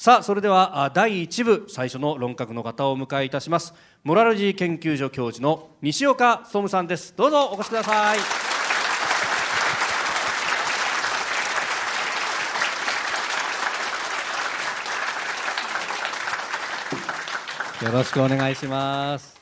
さあそれではあ第1部最初の論客の方をお迎えいたします。モラルジー研究所教授の西岡総務さんです。どうぞお越しください。よろしくお願いします。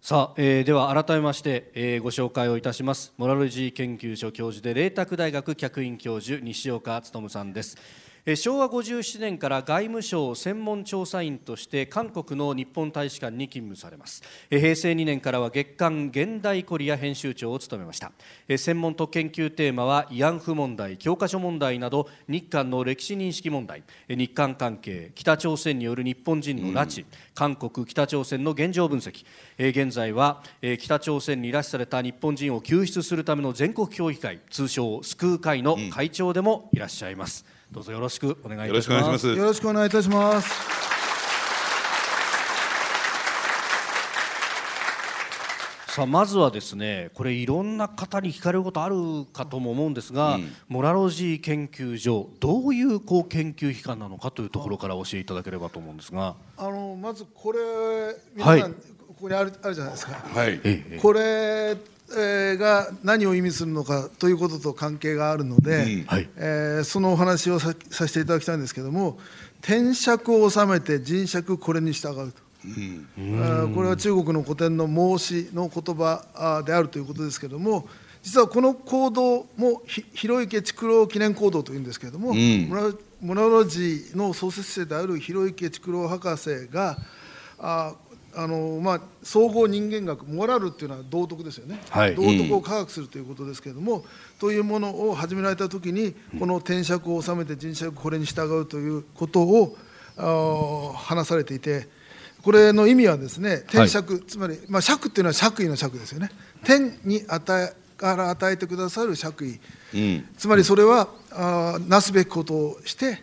さあ、えー、では改めまして、えーご紹介をいたします。モラルジー研究所教授で麗澤大学客員教授西岡努さんです、えー昭和57年から外務省専門調査員として韓国の日本大使館に勤務されます、平成2年からは月刊現代コリア編集長を務めました、専門と研究テーマは慰安婦問題教科書問題など日韓の歴史認識問題。日韓関係北朝鮮による日本人の拉致、韓国北朝鮮の現状分析、現在は、北朝鮮に拉致された日本人を救出するための全国協議会通称救う会の会長でもいらっしゃいます、どうぞよろしくお願いいたしますよろしくお願いいいたします。さあまずはですねこれいろんな方に聞かれることあるかとも思うんですが、モラロジー研究所どういうこう研究機関なのかというところから教えていただければと思うんですがあのまずこれ皆さん、ここにあるあるじゃないですか。はい。ええこれ、えーが何を意味するのかということと関係があるので、うん。はい。えーそのお話をささせていただきたいんですけども天釈を収めて人釈これに従うと。あーこれは中国の古典の孟子の言葉であるということですけれども実はこの行動もひ広池竹郎記念行動というんですけれども、ん。モラロジーの創設者である広池竹郎博士があーあのまあ、総合人間学モラルっていうのは道徳ですよね、はい。道徳を科学するということですけれども、というものを始められたときにこの天釈を収めて人釈これに従うということをあー話されていてこれの意味はですね天釈、つまり、まあ、釈っていうのは釈位の釈ですよね。天に与えから与えてくださる釈位。うん。つまりそれはあーなすべきことをして、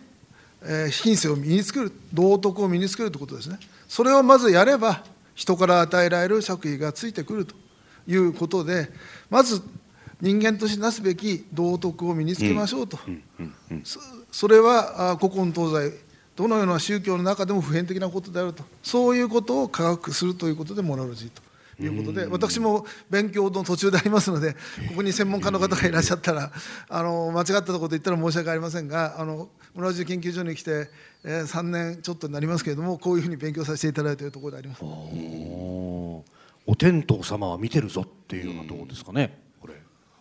えー品性を身につける道徳を身につけるということですねそれをまずやれば人から与えられる釈位がついてくるということでまず人間としてなすべき道徳を身につけましょうと、そそれは古今東西どのような宗教の中でも普遍的なことであると。そういうことを科学するということでモラロジーということで私も勉強の途中でありますのでここに専門家の方がいらっしゃったらあの間違ったこと言ったら申し訳ありませんがあのモラロジー研究所に来て、えー3年ちょっとになりますけれどもこういうふうに勉強させていただいているところであります。おお天道様は見てるぞっていうようなところですかね、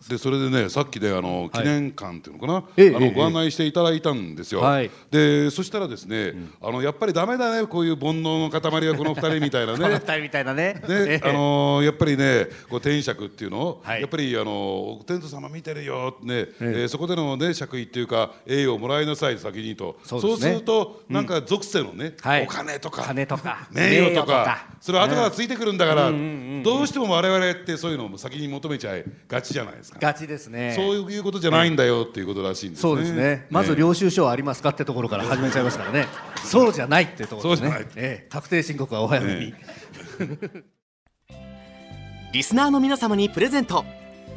でそれでねさっきであの記念館っていうのかな、ええええあのご案内していただいたんですよ。はい。でそしたらですね、あのやっぱりダメだねこういう煩悩の塊はこの二人みたいな この人みたいなね。ね、ええ。あのーやっぱりね、こう天釈っていうのを、はい。やっぱりあの天道様見てるよね、えーそこでのね釈位っていうか栄誉をもらいなさい先にと、そうね。するとなんか属性のね、はい。お金とか金とか名誉とか名誉とか。それは後からついてくるんだから、どうしても我々ってそういうのを先に求めちゃいがちじゃないですか。ガチですね。そういうことじゃないんだよっていうことらしいんですね。そうですね。まず領収書はありますかってところから始めちゃいますからね。そうじゃないってところですね。そうじゃないええ。確定申告はお早めに。リスナーの皆様にプレゼント。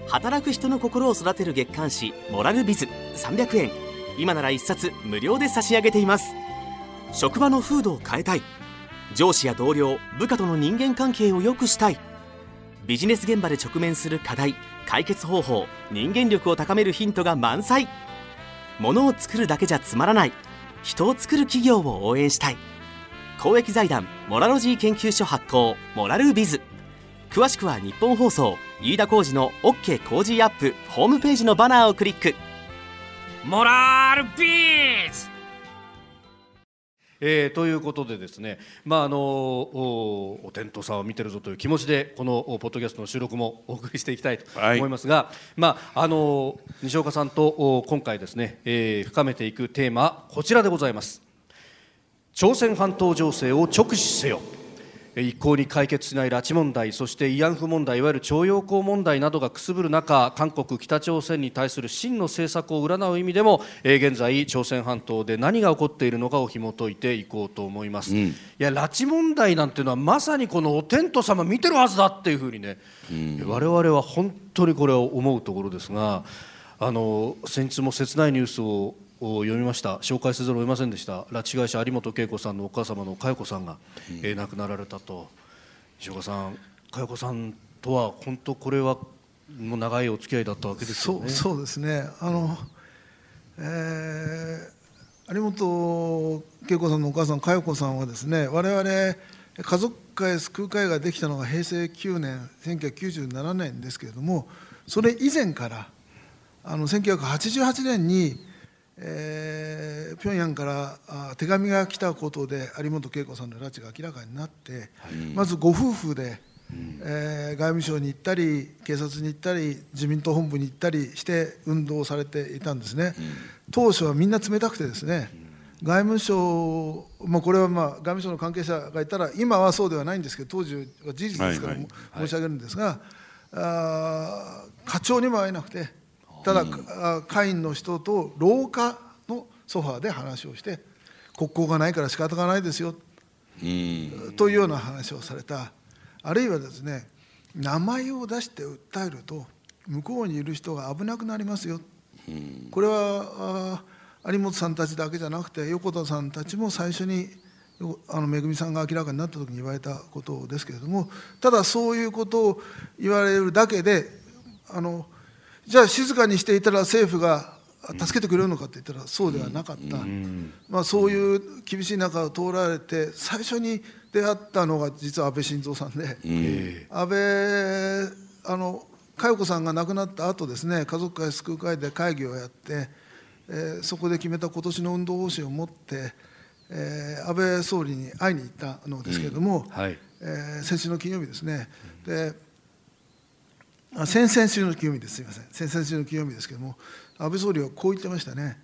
働く人の心を育てる月刊誌「モラルビズ」300円今なら1冊無料で差し上げています。職場の風土を変えたい。上司や同僚部下との人間関係を良くしたい。ビジネス現場で直面する課題解決方法人間力を高めるヒントが満載。物を作るだけじゃつまらない。人を作る企業を応援したい。公益財団モラロジー研究所発行モラルビズ。詳しくは日本放送飯田浩司の OK 工事アップホームページのバナーをクリック。モラルビズ！えーということでですね、まああのおお天道さんを見てるぞという気持ちでこのおポッドキャストの収録もお送りしていきたいとはい思いますが、まああの西岡さんとお今回ですね、えー深めていくテーマはこちらでございます。朝鮮半島情勢を直視せよえー一向に解決しない拉致問題そして慰安婦問題いわゆる徴用工問題などがくすぶる中韓国北朝鮮に対する真の政策を占う意味でも、えー現在朝鮮半島で何が起こっているのかを紐解いていこうと思います、いや拉致問題なんていうのはまさにこのお天道様見てるはずだっていうふうにね、我々は本当にこれを思うところですがあの先日も切ないニュースをを読みました。紹介せざるを得ませんでした。拉致被害者有本恵子さんのお母様の佳代子さんが、えー亡くなられたと。石岡さん佳代子さんとは本当これはもう長いお付き合いだったわけですよね。そうそうですね。あの、えー有本恵子さんのお母さん佳代子さんはですね我々家族会救う会ができたのが平成9年1997年ですけれどもそれ以前からあの1988年に、えー、平壌からあ手紙が来たことで有本恵子さんの拉致が明らかになって、まずご夫婦で、えー外務省に行ったり警察に行ったり自民党本部に行ったりして運動をされていたんですね、当初はみんな冷たくてですね、外務省、まあ、これはまあ外務省の関係者がいたら今はそうではないんですけど当時は事実ですからはいはい。申し上げるんですが、あー課長にも会えなくてただ、あ会員の人と廊下のソファーで話をして国交がないから仕方がないですようん。というような話をされた。あるいはですね名前を出して訴えると向こうにいる人が危なくなりますよ。これはあ有本さんたちだけじゃなくて横田さんたちも最初によあのめぐみさんが明らかになった時に言われたことですけれどもただそういうことを言われるだけであのじゃあ静かにしていたら政府が助けてくれるのかって言ったらそうではなかった、まあ、そういう厳しい中を通られて最初に出会ったのが実は安倍晋三さんで、安倍あの佳代子さんが亡くなった後ですね家族会救う会で会議をやって、えーそこで決めた今年の運動方針を持って、えー安倍総理に会いに行ったのですけれども、はい。えー先週の金曜日ですね。であ先々週の金曜日です。すみません。先々週の金曜日ですけれども安倍総理はこう言ってましたね。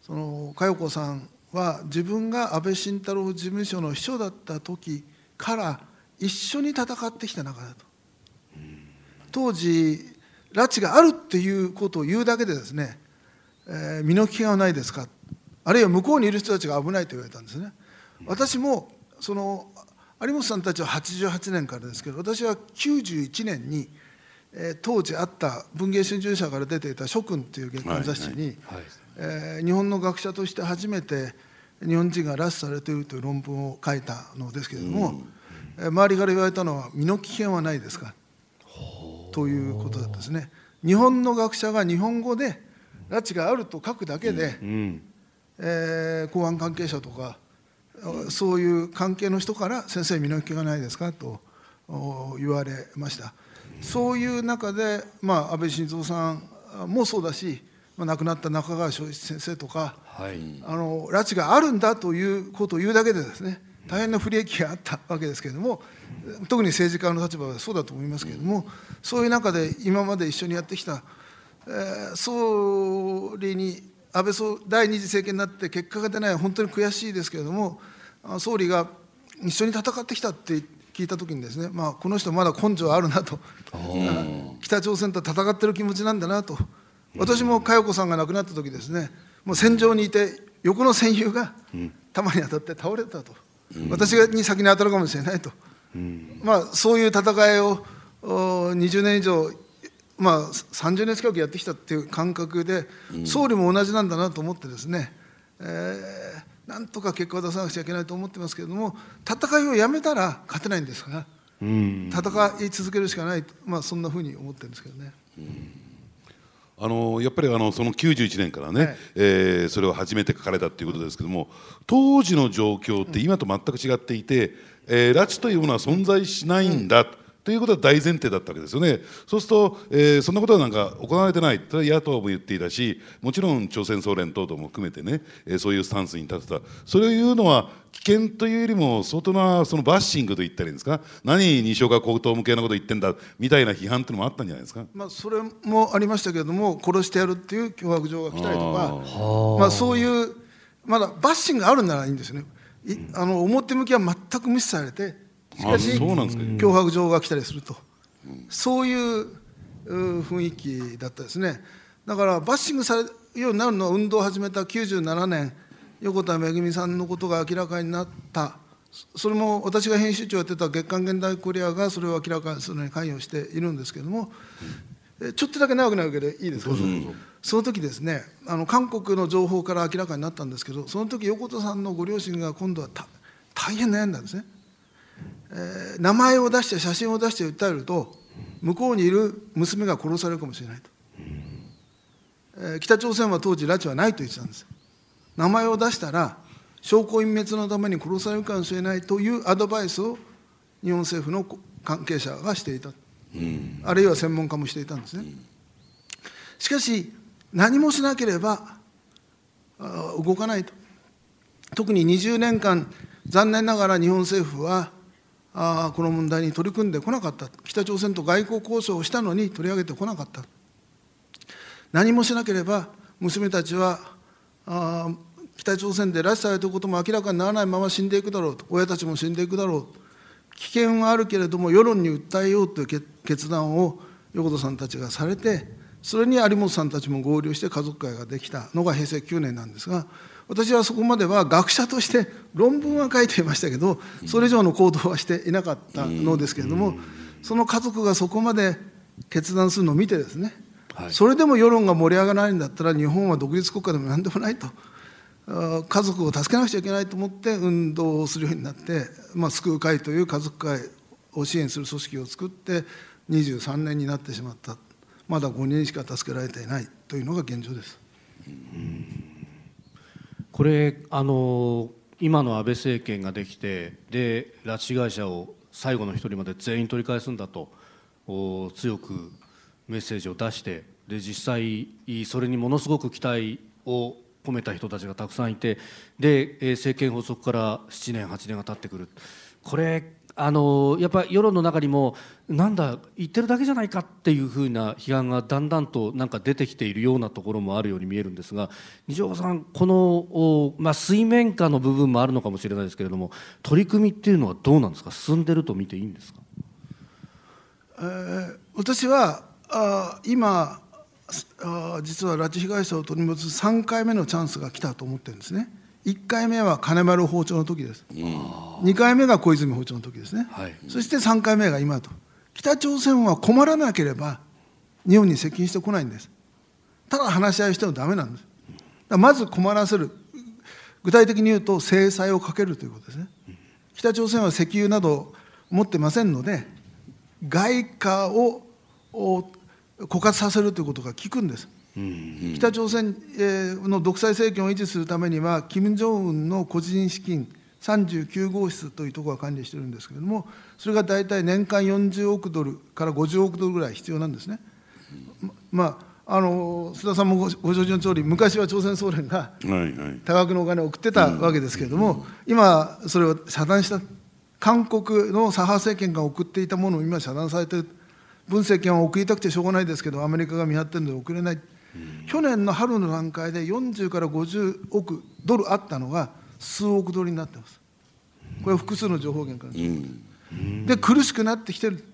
その佳代子さんは自分が安倍晋太郎事務所の秘書だった時から一緒に戦ってきた仲だと。当時拉致があるっていうことを言うだけでですね、えー身の危険はないですか。あるいは向こうにいる人たちが危ないと言われたんですね。私もその有本さんたちは88年からですけど私は91年に、えー当時あった文藝春秋社から出ていた「諸君」という月刊雑誌に、はいえー日本の学者として初めて日本人が拉致されているという論文を書いたのですけれども、えー周りから言われたのは身の危険はないですか？ということだったですね。日本の学者が日本語で拉致があると書くだけで、うん。えー公安関係者とかあそういう関係の人から「先生身の危険がないですか?」とお言われましたそういう中で、まあ、安倍晋三さんもそうだし、まあ、亡くなった中川昭一先生とかはい。あの拉致があるんだということを言うだけでですね大変な不利益があったわけですけれども特に政治家の立場はそうだと思いますけれどもそういう中で今まで一緒にやってきた、えー総理に安倍総第二次政権になって結果が出ない本当に悔しいですけれどもあ総理が一緒に戦ってきたって聞いた時にですね、まあ、この人まだ根性あるなと。あ北朝鮮と戦ってる気持ちなんだなと。私も佳代子さんが亡くなった時ですねもう戦場にいて横の戦友が弾に当たって倒れたと、私がに先に当たるかもしれないと、まあ、そういう戦いをお20年以上、まあ、30年近くやってきたっていう感覚で、総理も同じなんだなと思ってですね、えーなんとか結果を出さなくちゃいけないと思ってますけれども戦いをやめたら勝てないんですから、うん。戦い続けるしかないと、まあ、そんなふうに思ってるんですけどね。あのやっぱりあのその91年からね、はい。えーそれを初めて書かれたということですけども当時の状況って今と全く違っていて、えー拉致というものは存在しないんだ、ということは大前提だったわけですよね。そうすると、えーそんなことはなんか行われてない、それは野党も言っていたし、もちろん朝鮮総連等々も含めてね、えーそういうスタンスに立ってた、それを言うのは危険というよりも相当なそのバッシングと言ったらいいんですか、何、西岡高等無形なこと言ってんだ？みたいな批判というのもあったんじゃないですか？まあ、それもありましたけれども殺してやるっていう脅迫状が来たりとかまあ、そういうまだバッシングがあるならいいんですよね。いあの表向きは全く無視されてしかし脅迫状が来たりすると。そういうう雰囲気だったですね。だからバッシングされるようになるのは運動を始めた97年横田めぐみさんのことが明らかになった。それも私が編集長をやってた月刊現代コリアがそれを明らかにするのに関与しているんですけれども、えちょっとだけ長くなるけどいいですか、その時ですねあの韓国の情報から明らかになったんですけどその時横田さんのご両親が今度はた大変悩んだんですね、えー名前を出して写真を出して訴えると向こうにいる娘が殺されるかもしれないと、えー北朝鮮は当時拉致はないと言ってたんです。名前を出したら証拠隠滅のために殺されるかもしれないというアドバイスを日本政府の関係者がしていた、あるいは専門家もしていたんですね、しかし何もしなければあ動かないと。特に20年間残念ながら日本政府はあこの問題に取り組んでこなかった。北朝鮮と外交交渉をしたのに取り上げてこなかった。何もしなければ娘たちはあ北朝鮮で拉致されていることも明らかにならないまま死んでいくだろうと。親たちも死んでいくだろう危険はあるけれども世論に訴えようという決決断を横田さんたちがされてそれに有本さんたちも合流して家族会ができたのが平成9年なんですが私はそこまでは学者として論文は書いていましたけどそれ以上の行動はしていなかったのですけれどもその家族がそこまで決断するのを見てですねそれでも世論が盛り上がらないんだったら日本は独立国家でも何でもないと。あ家族を助けなくちゃいけないと思って運動をするようになって、まあ、救う会という家族会を支援する組織を作って23年になってしまった。まだ5人しか助けられていないというのが現状です。これあの今の安倍政権ができてで拉致被害者を最後の一人まで全員取り返すんだと強くメッセージを出してで実際それにものすごく期待を込めた人たちがたくさんいてで政権発足から7年8年が経ってくる。これあのやっぱり世論の中にもなんだ言ってるだけじゃないかっていうふうな批判がだんだんとなんか出てきているようなところもあるように見えるんですが西岡さんこの、おまあ、水面下の部分もあるのかもしれないですけれども取り組みっていうのはどうなんですか？進んでると見ていいんですか？えー私はあ今あ実は拉致被害者を取り戻す3回目のチャンスが来たと思ってるんですね。1回目は金丸包丁の時です、2回目が小泉包丁の時ですね、はい。そして3回目が今と。北朝鮮は困らなければ日本に接近してこないんです。ただ話し合いしてもダメなんです。まず困らせる。具体的に言うと制裁をかけるということですね。北朝鮮は石油など持ってませんので外貨をを枯渇させるということが効くんです、北朝鮮えーの独裁政権を維持するためには金正恩の個人資金39号室というところが管理しているんですけれどもそれが大体年間40億ドルから50億ドルぐらい必要なんですね。まああの須田さんもごご承知の通り昔は朝鮮総連が多額のお金を送ってたわけですけれども、今、それを遮断した、韓国の左派政権が送っていたものを今、遮断されてる、文政権は送りたくてしょうがないですけど、アメリカが見張ってるので送れない、去年の春の段階で40から50億ドルあったのが、数億ドルになってます。これは複数の情報源からです。で、苦しくなってきてる。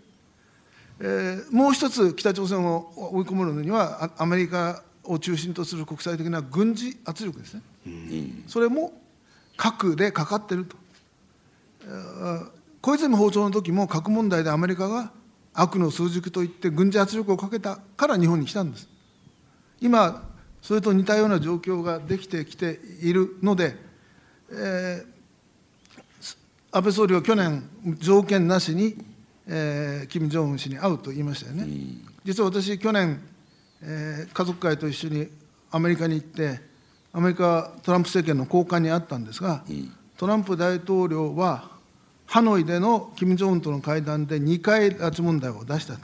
えーもう一つ北朝鮮を追い込むのにはあアメリカを中心とする国際的な軍事圧力ですね、それも核でかかってると、えー小泉訪朝の時も核問題でアメリカが悪の枢軸といって軍事圧力をかけたから日本に来たんです今それと似たような状況ができてきているので、えー安倍総理は去年、条件なしに、えー、金正恩氏に会うと言いましたよね。実は私、去年、えー家族会と一緒にアメリカに行って、アメリカトランプ政権の高官に会ったんですが、トランプ大統領は、ハノイでの金正恩との会談で2回拉致問題を出したと、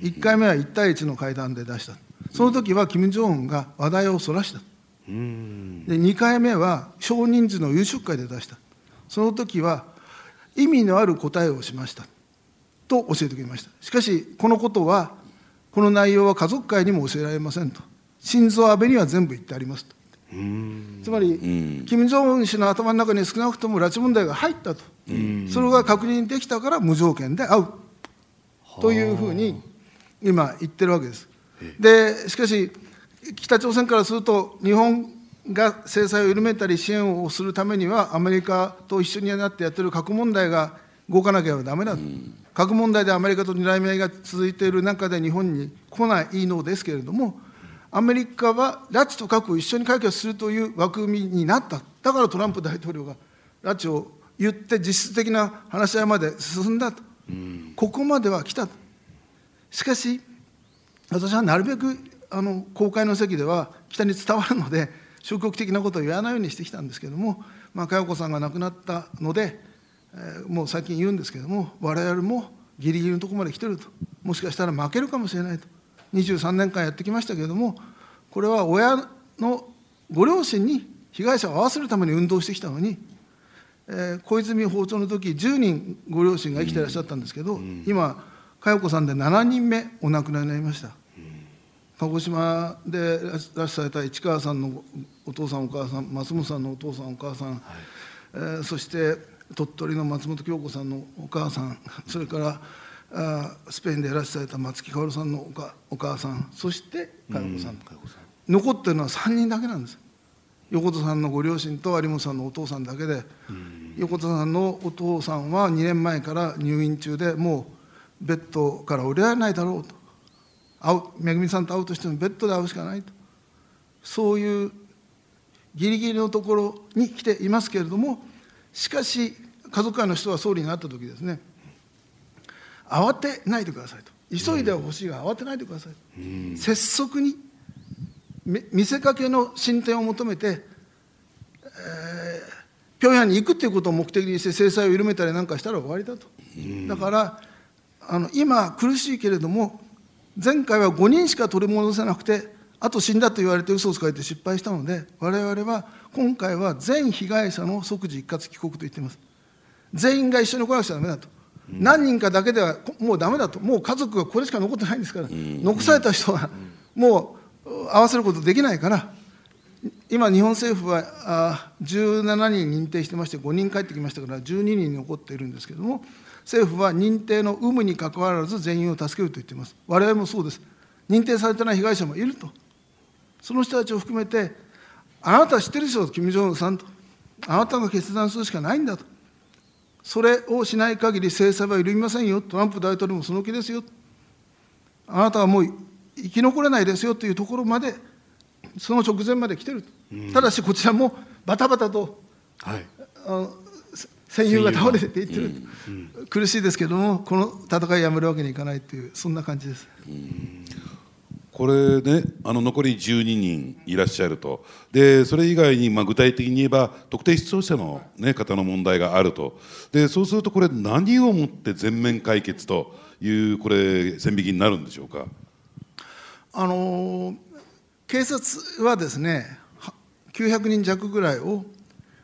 1回目は1対1の会談で出した、その時は金正恩が話題をそらした。で2回目は少人数の夕食会で出した、その時は意味のある答えをしました。と教えてくれました。しかし、このことは、この内容は家族会にも教えられませんと、心臓安倍には全部言ってありますと。つまり、金正恩氏の頭の中に少なくとも拉致問題が入ったと、それが確認できたから無条件で会う。というふうに今、言ってるわけです。でしかし、北朝鮮からすると、日本が制裁を緩めたり支援をするためには、アメリカと一緒になってやってる核問題が動かなければだめだと、核問題でアメリカと睨み合いが続いている中で日本に来ないのですけれども、アメリカは拉致と核を一緒に解決するという枠組みになった、だからトランプ大統領が拉致を言って、実質的な話し合いまで進んだと、ここまでは来た。と。しかし、私はなるべくあの公開の席では北に伝わるので、消極的なことを言わないようにしてきたんですけれども、まあ、佳代子さんが亡くなったので、えー、もう最近言うんですけれども、我々もギリギリのところまで来てると、もしかしたら負けるかもしれないと、23年間やってきましたけれども、これは親のご両親に被害者を合わせるために運動してきたのに、えー、小泉訪朝の時10人ご両親が生きていらっしゃったんですけど、うん、今、佳代子さんで7人目お亡くなりになりました。鹿児島で拉致された市川さんのお父さんお母さん松本さんのお父さんお母さん、はい、えー、そして鳥取の松本京子さんのお母さんそれからあスペインで拉致された松木薫さんのおかお母さんそして佳代子さん、うん、残ってるのは3人だけなんです。横田さんのご両親と有本さんのお父さんだけで、うん、横田さんのお父さんは2年前から入院中でもうベッドから降りられないだろうと会うめぐみさんと会うとしてもベッドで会うしかないと。そういうギリギリのところに来ていますけれどもしかし家族会の人は総理になった時ですね。慌てないでくださいと。急いでは欲しいが慌てないでください、うん、拙速に見せかけの進展を求めて、えー、平壌に行くっていうことを目的にして制裁を緩めたりなんかしたら終わりだと、うん、だからあの今苦しいけれども前回は5人しか取り戻せなくてあと死んだと言われて嘘をつかれて失敗したので我々は今回は全被害者の即時一括帰国と言っています。全員が一緒に来なくちゃだめだと、うん、何人かだけではもうだめだと。もう家族がこれしか残ってないんですから、うん、残された人はもう合わせることできないから今日本政府はあ17人認定してまして5人帰ってきましたから12人残っているんですけれども政府は認定の有無にかかわらず全員を助けると言っています。我々もそうです。認定されてない被害者もいると。その人たちを含めて、あなた知ってるでしょ、キム・ジョンウンさんと。あなたが決断するしかないんだと。それをしない限り制裁は緩みませんよ。トランプ大統領もその気ですよ。あなたはもう生き残れないですよというところまで、その直前まで来てる。ただし、こちらもバタバタと、はい、あの戦友が倒れていってる、苦しいですけどもこの戦いやめるわけにいかないっていうそんな感じです。これねあの残り12人いらっしゃると。でそれ以外にまあ具体的に言えば特定失踪者の、ね、方の問題があると。でそうするとこれ何をもって全面解決というこれ線引きになるんでしょうか？あの警察はですね900人弱ぐらいを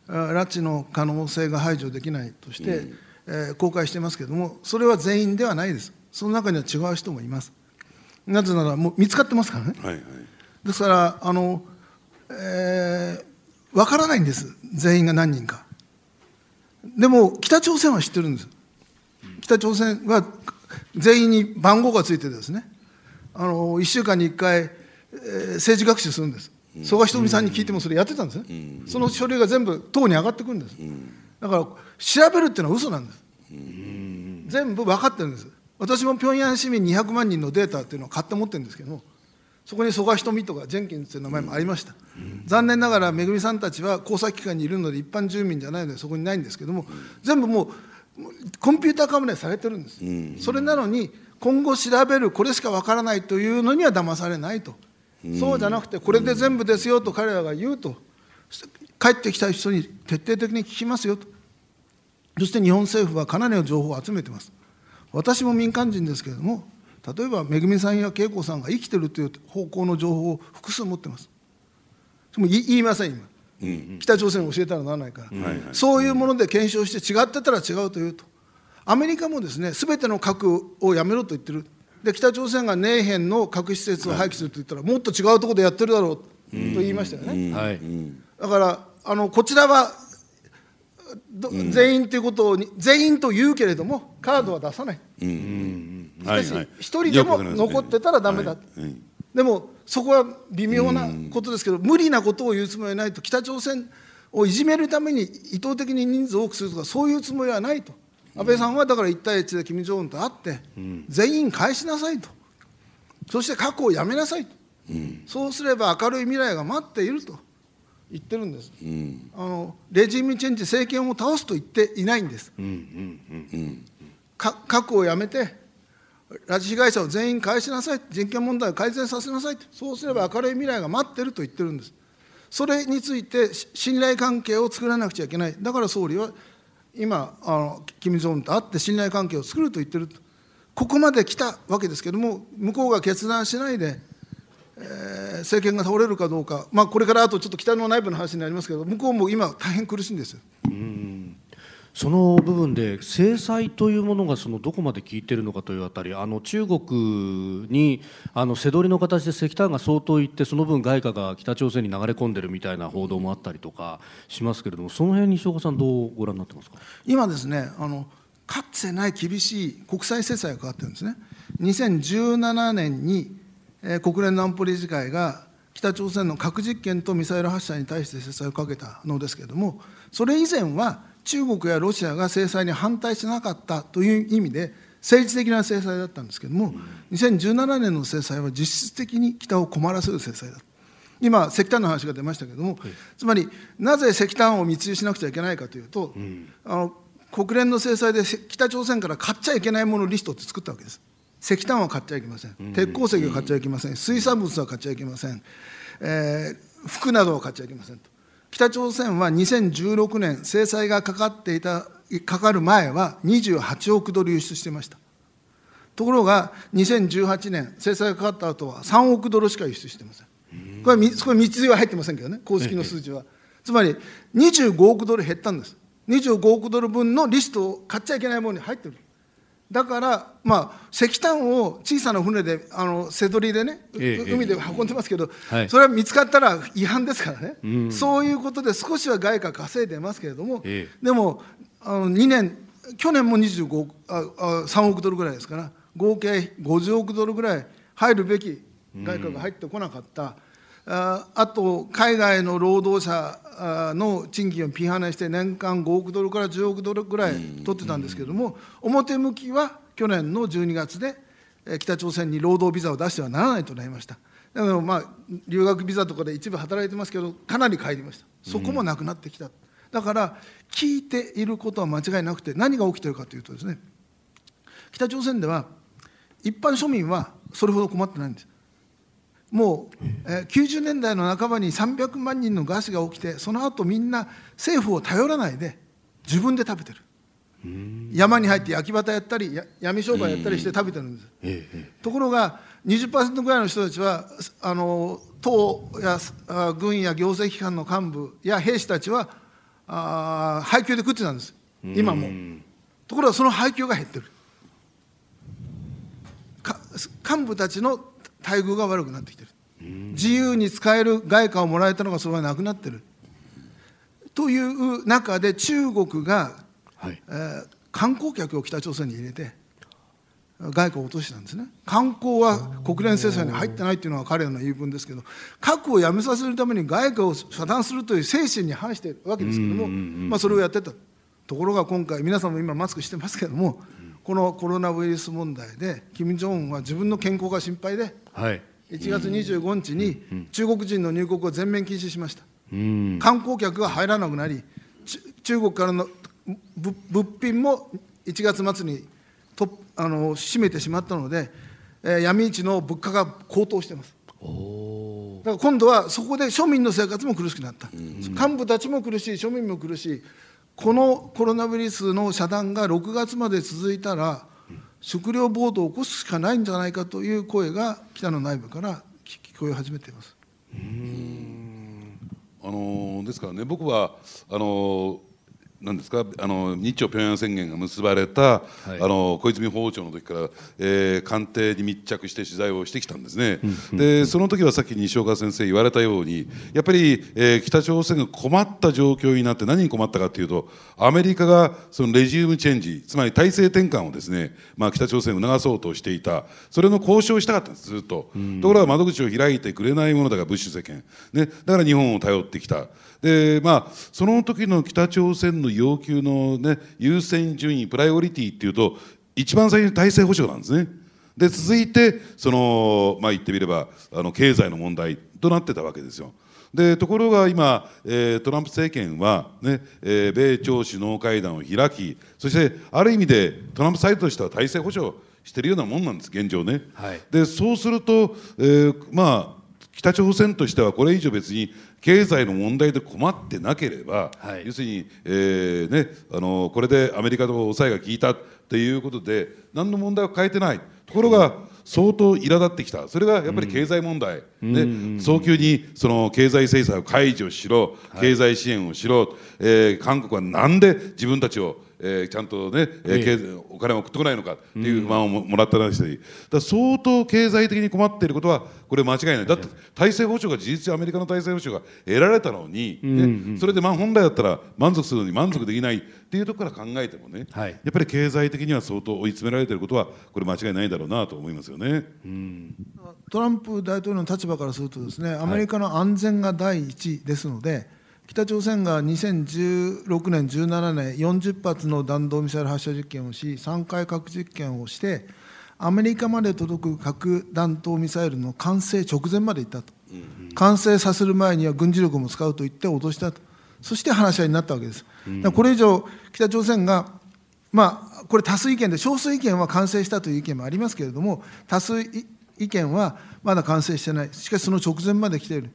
拉致の可能性が排除できないとして、えー、公開してますけれども、それは全員ではないです、その中には違う人もいます。なぜなら、もう見つかってますからね。はいはい、ですから、あのえー、分からないんです、全員が何人か。でも、北朝鮮は知ってるんです。北朝鮮は全員に番号がついてですね、あの1週間に1回、えー、政治学習するんです。曽我ひとみさんに聞いてもそれやってたんですね、その書類が全部党に上がってくるんです、だから調べるっていうのは嘘なんです、全部分かってるんです。私も平壌市民200万人のデータっていうのを買って持ってるんですけどそこに曽我ひとみとかジェンキンズという名前もありました、残念ながらめぐみさんたちは工作機関にいるので一般住民じゃないのでそこにないんですけども、全部もうコンピューターカメラされてるんです、それなのに今後調べるこれしか分からないというのには騙されないとそうじゃなくてこれで全部ですよと彼らが言うと帰ってきた人に徹底的に聞きますよと。そして日本政府はかなりの情報を集めてます。私も民間人ですけれども例えばめぐみさんや恵子さんが生きてるという方向の情報を複数持ってます。でも言いません今、うんうん、北朝鮮に教えたらならないから、そういうもので検証して違ってたら違うというと。アメリカもですね全ての核をやめろと言ってるで北朝鮮がネイヘンの核施設を廃棄すると言ったら、もっと違うところでやってるだろうと言いましたよね。はい、だからあのこちらは全員ということを全員と言うけれどもカードは出さない。しかし一人でも残ってたらダメだ。でもそこは微妙なことですけど無理なことを言うつもりはないと北朝鮮をいじめるために意図的に人数を多くするとかそういうつもりはないと安倍さんはだから一対一で金正恩と会って、全員返しなさいと、そして核をやめなさいと、そうすれば明るい未来が待っていると言ってるんです、あのレジームチェンジ、政権を倒すと言っていないんです。か核をやめて、拉致被害者を全員返しなさい、人権問題を改善させなさいと、そうすれば明るい未来が待ってると言ってるんです。それについてし信頼関係を作らなくちゃいけない、だから総理は今、あの金正恩と会って信頼関係を作ると言ってると、ここまで来たわけですけども、向こうが決断しないで、えー政権が倒れるかどうか、まあ、これからあとちょっと北の内部の話になりますけど、向こうも今、大変苦しいんですよ。その部分で制裁というものがそのどこまで効いているのかというあたりあの中国にあの背取りの形で石炭が相当いってその分外貨が北朝鮮に流れ込んでるみたいな報道もあったりとかしますけれどもその辺西岡さんどうご覧になってますか？今ですねあのかつてない厳しい国際制裁がかかってるんですね。2017年に、えー国連の安保理事会が北朝鮮の核実験とミサイル発射に対して制裁をかけたのですけれどもそれ以前は中国やロシアが制裁に反対しなかったという意味で政治的な制裁だったんですけれども2017年の制裁は実質的に北を困らせる制裁だ今、石炭の話が出ましたけれども、つまりなぜ石炭を密輸しなくちゃいけないかというと、あの国連の制裁でせ北朝鮮から買っちゃいけないものリストって作ったわけです。石炭は買っちゃいけません、鉄鉱石は買っちゃいけません、水産物は買っちゃいけません、えー服などは買っちゃいけませんと。北朝鮮は2016年、制裁がかかっていた、かかる前は28億ドル輸出していました。ところが、2018年、制裁がかかった後は3億ドルしか輸出していません。これみ、これ密輸は入ってませんけどね、公式の数字は。つまり、25億ドル減ったんです。25億ドル分のリストを買っちゃいけないものに入ってる。だから、まあ、石炭を小さな船で、あの瀬取りでね、うええ海で運んでますけど、はい。それは見つかったら違反ですからね、そういうことで少しは外貨稼いでますけれども、えでもあの2年、去年も25億ああ3億ドルぐらいですから、合計50億ドルぐらい入るべき外貨が入ってこなかった、ああと海外の労働者あの賃金をピンハネして、年間5億ドルから10億ドルぐらい取ってたんですけれども、表向きは去年の12月で、えー北朝鮮に労働ビザを出してはならないとなりました。だからまあ留学ビザとかで一部働いてますけど、かなり帰りました、そこもなくなってきた、だから聞いていることは間違いなくて、何が起きているかというとですね、北朝鮮では一般庶民はそれほど困ってないんです。もう、えー90年代の半ばに300万人の餓死が起きて、その後みんな政府を頼らないで、自分で食べてる。山に入って焼き畑やったり、や闇商売やったりして食べてるんです。ええ。ところが20%ぐらいの人たちはあの党やあ軍や行政機関の幹部や兵士たちはあ配給で食ってたんです。今も。ところがその配給が減ってる。か幹部たちの待遇が悪くなってきてる。自由に使える外貨をもらえたのがそれがなくなってる。という中で中国が、はい。えー観光客を北朝鮮に入れて外貨を落としたんですね。観光は国連制裁に入ってないっていうのは彼らの言い分ですけど核をやめさせるために外貨を遮断するという精神に反しているわけですけども、まあ、それをやってたところが今回皆さんも今マスクしてますけどもこのコロナウイルス問題で金正恩は自分の健康が心配ではい。1月25日に中国人の入国を全面禁止しました。うん。観光客が入らなくなり、ち中国からの物物品も1月末にとあの閉めてしまったので、えー闇市の物価が高騰してます。おだから今度はそこで庶民の生活も苦しくなった、幹部たちも苦しい、庶民も苦しい、このコロナウイルスの遮断が6月まで続いたら、食料暴動を起こすしかないんじゃないかという声が北の内部から聞こえ始めています。うんあのですからね僕はあのなんですか？あの日朝平壌宣言が結ばれた、はい。あの小泉訪朝の時から、えー官邸に密着して取材をしてきたんですね、でその時はさっき西岡先生言われたようにやっぱり、えー北朝鮮が困った状況になって何に困ったかというとアメリカがそのレジウムチェンジつまり体制転換をですね、まあ、北朝鮮を促そうとしていた。それの交渉をしたかったんですずっと、ところが窓口を開いてくれないものだからブッシュ政権、ね、だから日本を頼ってきたでまあその時の北朝鮮の違要求の、ね、優先順位プライオリティっていうと一番最初に体制保障なんですね。で続いてその、まあ、言ってみればあの経済の問題となってたわけですよ。でところが今、えー、トランプ政権は、ねえー、米朝首脳会談を開きそしてある意味でトランプサイドとしては体制保障してるようなもんなんです現状ね。はいでそうすると、えーまあ北朝鮮としてはこれ以上別に経済の問題で困ってなければ、はい。要するに、えーね、あのこれでアメリカの抑えが効いたということで何の問題を変えてない。ところが相当苛立ってきた。それがやっぱり経済問題、ね早急にその経済制裁を解除しろ経済支援をしろ、えー韓国はなんで自分たちをえーちゃんとね、えー経済お金を送ってこないのかっていう不満をももらったらしい、だ相当経済的に困っていることはこれ間違いない。だって体制保障が事実上アメリカの体制保障が得られたのに、ねそれでまあ本来だったら満足するのに満足できないっていうところから考えてもね、はい。やっぱり経済的には相当追い詰められていることはこれ間違いないだろうなと思いますよね。トランプ大統領の立場からするとですねアメリカの安全が第一ですので、北朝鮮が2016年、17年40発の弾道ミサイル発射実験をし3回核実験をしてアメリカまで届く核弾頭ミサイルの完成直前まで行ったと、完成させる前には軍事力も使うと言って脅したと。そして話し合いになったわけです。これ以上北朝鮮がまあ、これ多数意見で少数意見は完成したという意見もありますけれども多数意見はまだ完成してない。しかしその直前まで来ている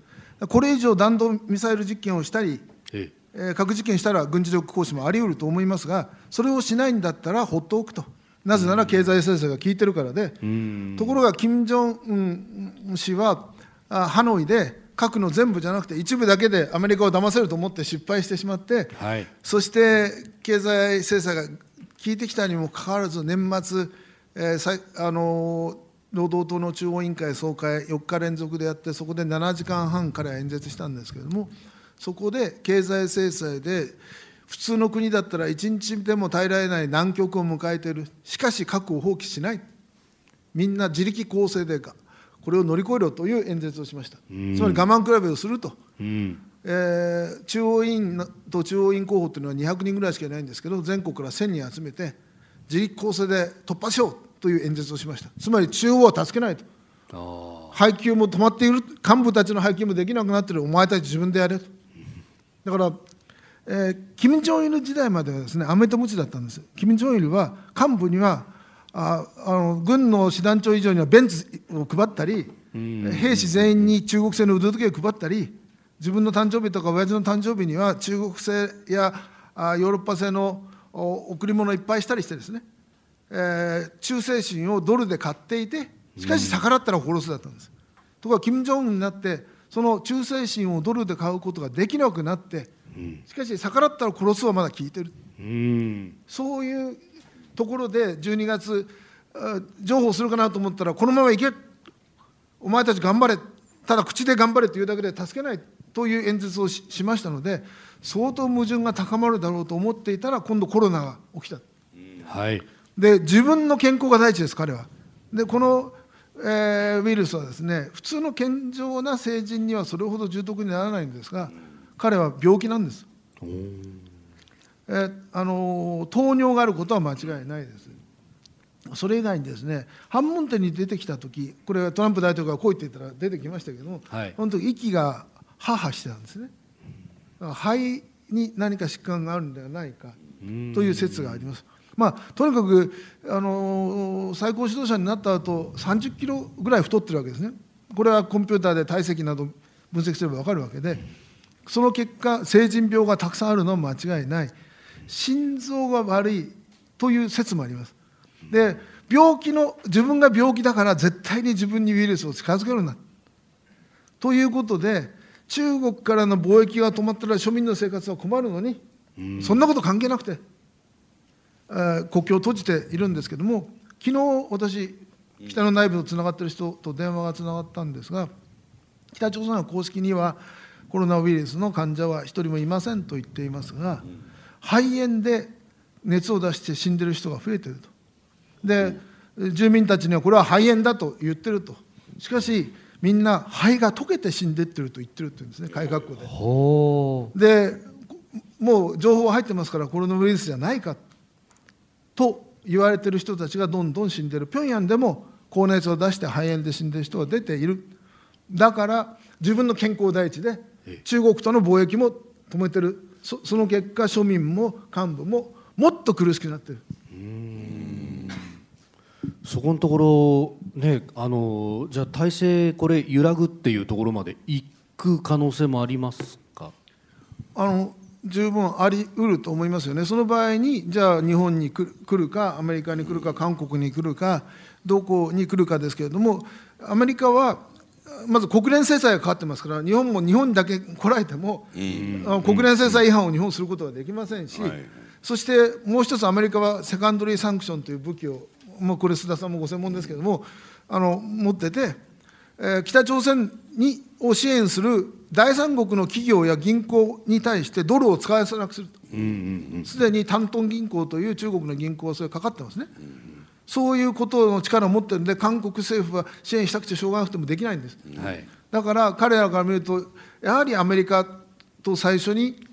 これ以上弾道ミサイル実験をしたり、ええ。ー核実験したら軍事力行使もあり得ると思いますがそれをしないんだったら放っておくと。なぜなら経済制裁が効いてるからで。ところが金正恩氏はあハノイで核の全部じゃなくて一部だけでアメリカを騙せると思って失敗してしまって、はい。そして経済制裁が効いてきたにもかかわらず、年末、えーさいあのー労働党の中央委員会総会、4日連続でやって、そこで7時間半から演説したんですけれども、そこで経済制裁で、普通の国だったら1日でも耐えられない難局を迎えている、しかし核を放棄しない、みんな自力構成でか、これを乗り越えろという演説をしました。つまり我慢比べをすると。うん。えー中央委員のと中央委員候補というのは200人ぐらいしかいないんですけど、全国から1000人集めて、自力構成で突破しようという演説をしました、つまり中央は助けないと、あ配給も止まっている、幹部たちの配給もできなくなっている、お前たち自分でやれと。だから、えー、金正日時代まではですね、アメとムチだったんです、金正日は幹部には、ああの軍の師団長以上にはベンツを配ったり、兵士全員に中国製の腕時計を配ったり、自分の誕生日とか親父の誕生日には中国製やあヨーロッパ製のお贈り物をいっぱいしたりしてですね、えー忠誠心をドルで買っていて、しかし逆らったら殺すだったんです。ところが、金正恩になって、その忠誠心をドルで買うことができなくなって、しかし逆らったら殺すはまだ効いてる、うん。そういうところで12月、あ譲歩するかなと思ったら、このまま行け、お前たち頑張れ、ただ口で頑張れというだけで助けないという演説をししましたので、相当矛盾が高まるだろうと思っていたら、今度コロナが起きた。はいで自分の健康が第一です、彼は。で、この、えーウイルスはですね、普通の健常な成人にはそれほど重篤にならないんですが、彼は病気なんです。えーあのー糖尿があることは間違いないです。それ以外にですね、反問店に出てきたとき、これはトランプ大統領がこう言ってたら出てきましたけども、はいその時息がハハしてたんですね。肺に何か疾患があるんではないかという説があります。まあ、とにかく、あのー最高指導者になった後30キロぐらい太ってるわけですね。これはコンピューターで体積など分析すれば分かるわけで、その結果、成人病がたくさんあるのは間違いない、心臓が悪いという説もあります。で、病気の、自分が病気だから絶対に自分にウイルスを近づけるな。ということで、中国からの貿易が止まったら庶民の生活は困るのに、そんなこと関係なくて、えー国境を閉じているんですけども、昨日私、北の内部とつながっている人と電話がつながったんですが、北朝鮮は公式には、コロナウイルスの患者は一人もいませんと言っていますが、肺炎で熱を出して死んでる人が増えていると。で、住民たちにはこれは肺炎だと言ってると。しかし、みんな肺が溶けて死んでってると言ってるって言うんですね、改革校で。ほで、もう情報入ってますからコロナウイルスじゃないかと言われてる人たちがどんどん死んでる。平壌でも高熱を出して肺炎で死んでる人が出ている。だから自分の健康第一で中国との貿易も止めてる。そその結果庶民も幹部ももっと苦しくなってる。そこのところねあのじゃあ体制これ揺らぐっていうところまで行く可能性もありますか？あの十分あり得ると思いますよね、その場合に、じゃあ日本に来るか、アメリカに来るか、韓国に来るか、どこに来るかですけれども、アメリカはまず国連制裁がかかってますから、日本も日本にだけ来られても、国連制裁違反を日本することはできませんし、はい。そしてもう一つ、アメリカはセカンドリーサンクションという武器を、もうこれ、須田さんもご専門ですけれども、あの持ってて、えー北朝鮮にを支援する第三国の企業や銀行に対してドルを使わせなくすると、すでに丹東銀行という中国の銀行はそれかかってますね、そういうことの力を持ってるんで、韓国政府は支援したくてしょうがなくてもできないんです。はい。だから彼らから見ると、やはりアメリカと最初に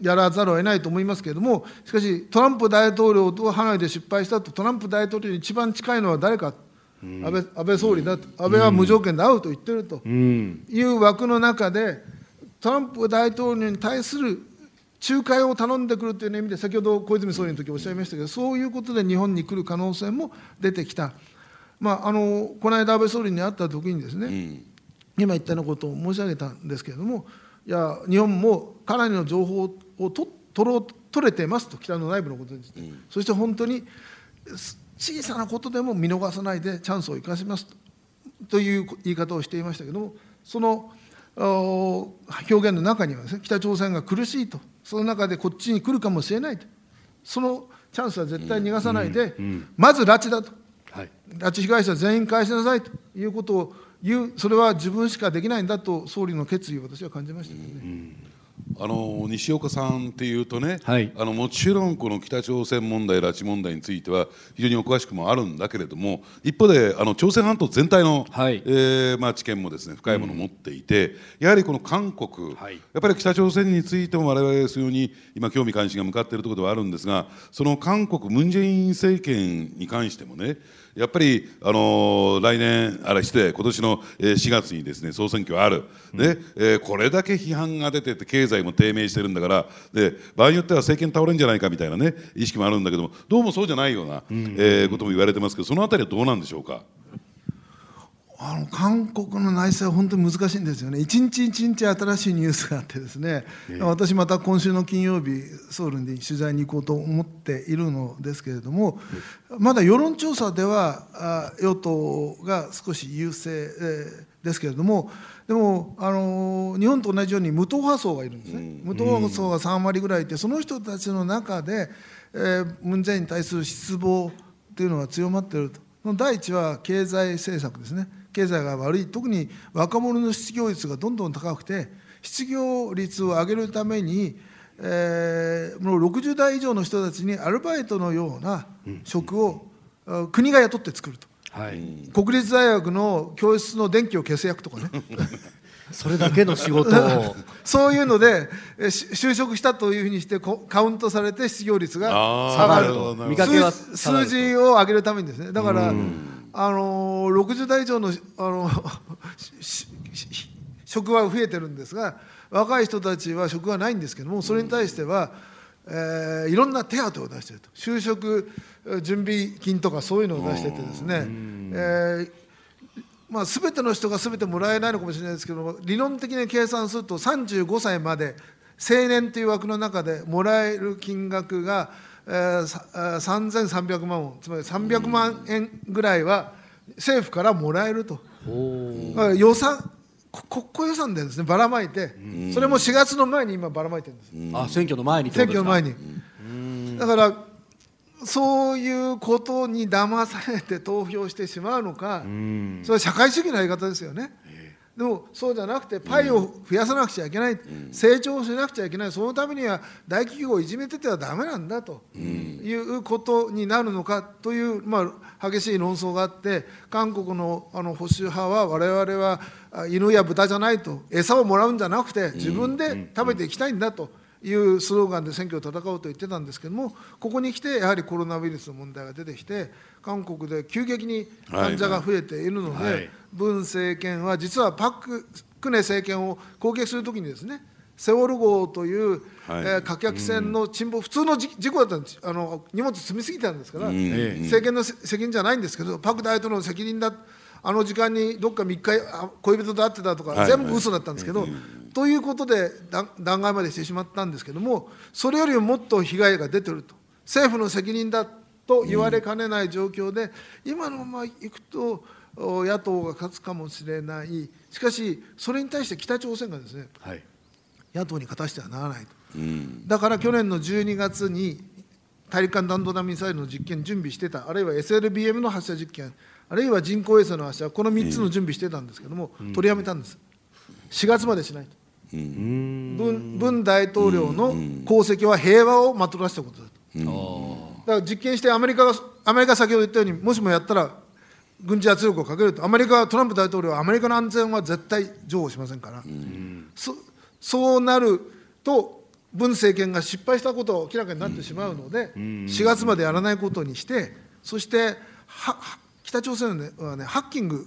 やらざるを得ないと思いますけれども、しかし、トランプ大統領とハノイで失敗したと、トランプ大統領に一番近いのは誰か、安倍安倍総理だと、安倍は無条件で会うと言ってると。うん。いう枠の中で、トランプ大統領に対する仲介を頼んでくるという意味で、先ほど小泉総理の時おっしゃいましたけど、そういうことで日本に来る可能性も出てきた、まあ、あのこの間、安倍総理に会った時にですね、うん。今言ったようなことを申し上げたんですけれども、いや、日本もかなりの情報をと取ろう取れてますと、北の内部のことについて、そして本当にす小さなことでも見逃さないでチャンスを生かしますとという言い方をしていましたけれども、そのお表現の中にはです、ね、北朝鮮が苦しいと、その中でこっちに来るかもしれないと、そのチャンスは絶対逃がさないで、まず拉致だと。はい拉致被害者全員返しなさいということを言う、それは自分しかできないんだと、総理の決意を私は感じましたけどね。あの西岡さんっていうとね、はい。あのもちろんこの北朝鮮問題、拉致問題については非常にお詳しくもあるんだけれども、一方であの朝鮮半島全体の、はい。えーまあ、知見もですね深いものを持っていて、やはりこの韓国、はい。やっぱり北朝鮮についても我々ですように今興味関心が向かっているところではあるんですが、その韓国ムン・ジェイン政権に関してもね。やっぱり、あのー来年、あれ失礼、今年の、えー4月にですね総選挙ある、ねえーこれだけ批判が出てて、経済も低迷してるんだからで、場合によっては政権倒れるんじゃないかみたいな、ね、意識もあるんだけども、どうもそうじゃないような、えーことも言われてますけど、そのあたりはどうなんでしょうか？あの韓国の内政は本当に難しいんですよね、一日一日新しいニュースがあってですね、私また今週の金曜日、ソウルに取材に行こうと思っているのですけれども、まだ世論調査ではあ与党が少し優勢、えーですけれども、でも、あの日本と同じように無党派層がいるんですね、無党派層が3割ぐらいいて、その人たちの中で、えームン・ジェインに対する失望というのが強まっていると。第一は経済政策ですね、経済が悪い、特に若者の失業率がどんどん高くて、失業率を上げるために、えーもう60代以上の人たちにアルバイトのような職を、あ国が雇って作ると、はい。国立大学の教室の電気を消す役とかね、それだけの仕事を。そういうので、就職したというふうにしてこカウントされて失業率が下がると。数字を上げるためにですね。だから、あのー60代以上の、あの 職は増えてるんですが若い人たちは職がないんですけどもそれに対しては、えーいろんな手当を出していると。就職え準備金とかそういうのを出しててですね、えーまあ、全ての人が全てもらえないのかもしれないですけども理論的に計算すると35歳まで青年という枠の中でもらえる金額が、えーさあー3300万ウォン。つまり300万円ぐらいは政府からもらえると、予算こ国庫予算でですねばらまいてそれも4月の前に今ばらまいてるんです。あ選挙の前に選挙の前に。だからそういうことに騙されて投票してしまうのかそれは社会主義のやり方ですよねでもそうじゃなくてパイを増やさなくちゃいけない成長しなくちゃいけないそのためには大企業をいじめててはだめなんだということになるのかという、まあ、激しい論争があって韓国のあの保守派は我々は犬や豚じゃないと餌をもらうんじゃなくて自分で食べていきたいんだというスローガンで選挙を戦おうと言ってたんですけども、ここに来て、やはりコロナウイルスの問題が出てきて、韓国で急激に患者が増えているので、はい。はい文政権は実はパク・クネ政権を攻撃するときにですね、セウォル号という、はい。えー貨客船の沈没、普通のじ事故だったんです。あの荷物積みすぎたんですから、ええ政権のせ責任じゃないんですけど、パク大統領の責任だ、あの時間にどっか3日あ恋人と会ってたとか、はい。全部嘘だったんですけど、ということで弾弾劾までしてしまったんですけども、それよりももっと被害が出てると、政府の責任だと言われかねない状況で、今のままいくと、お野党が勝つかもしれない、しかし、それに対して北朝鮮がですねはい。野党に勝たしてはならないと。うん。だから去年の12月に大陸間弾道弾ミサイルの実験準備してた、あるいは SLBM の発射実験、あるいは人工衛星の発射、この3つの準備してたんですけども、取りやめたんです、4月までしないと、文文大統領の功績は平和をまとらせたことだと、だから実験してアメリカが、アメリカが先ほど言ったように、もしもやったら、軍事圧力をかけると、アメリカ、トランプ大統領はアメリカの安全は絶対譲歩しませんから、そそうなると、文政権が失敗したことが明らかになってしまうので、4月までやらないことにして、そしてはは北朝鮮はね、ハッキング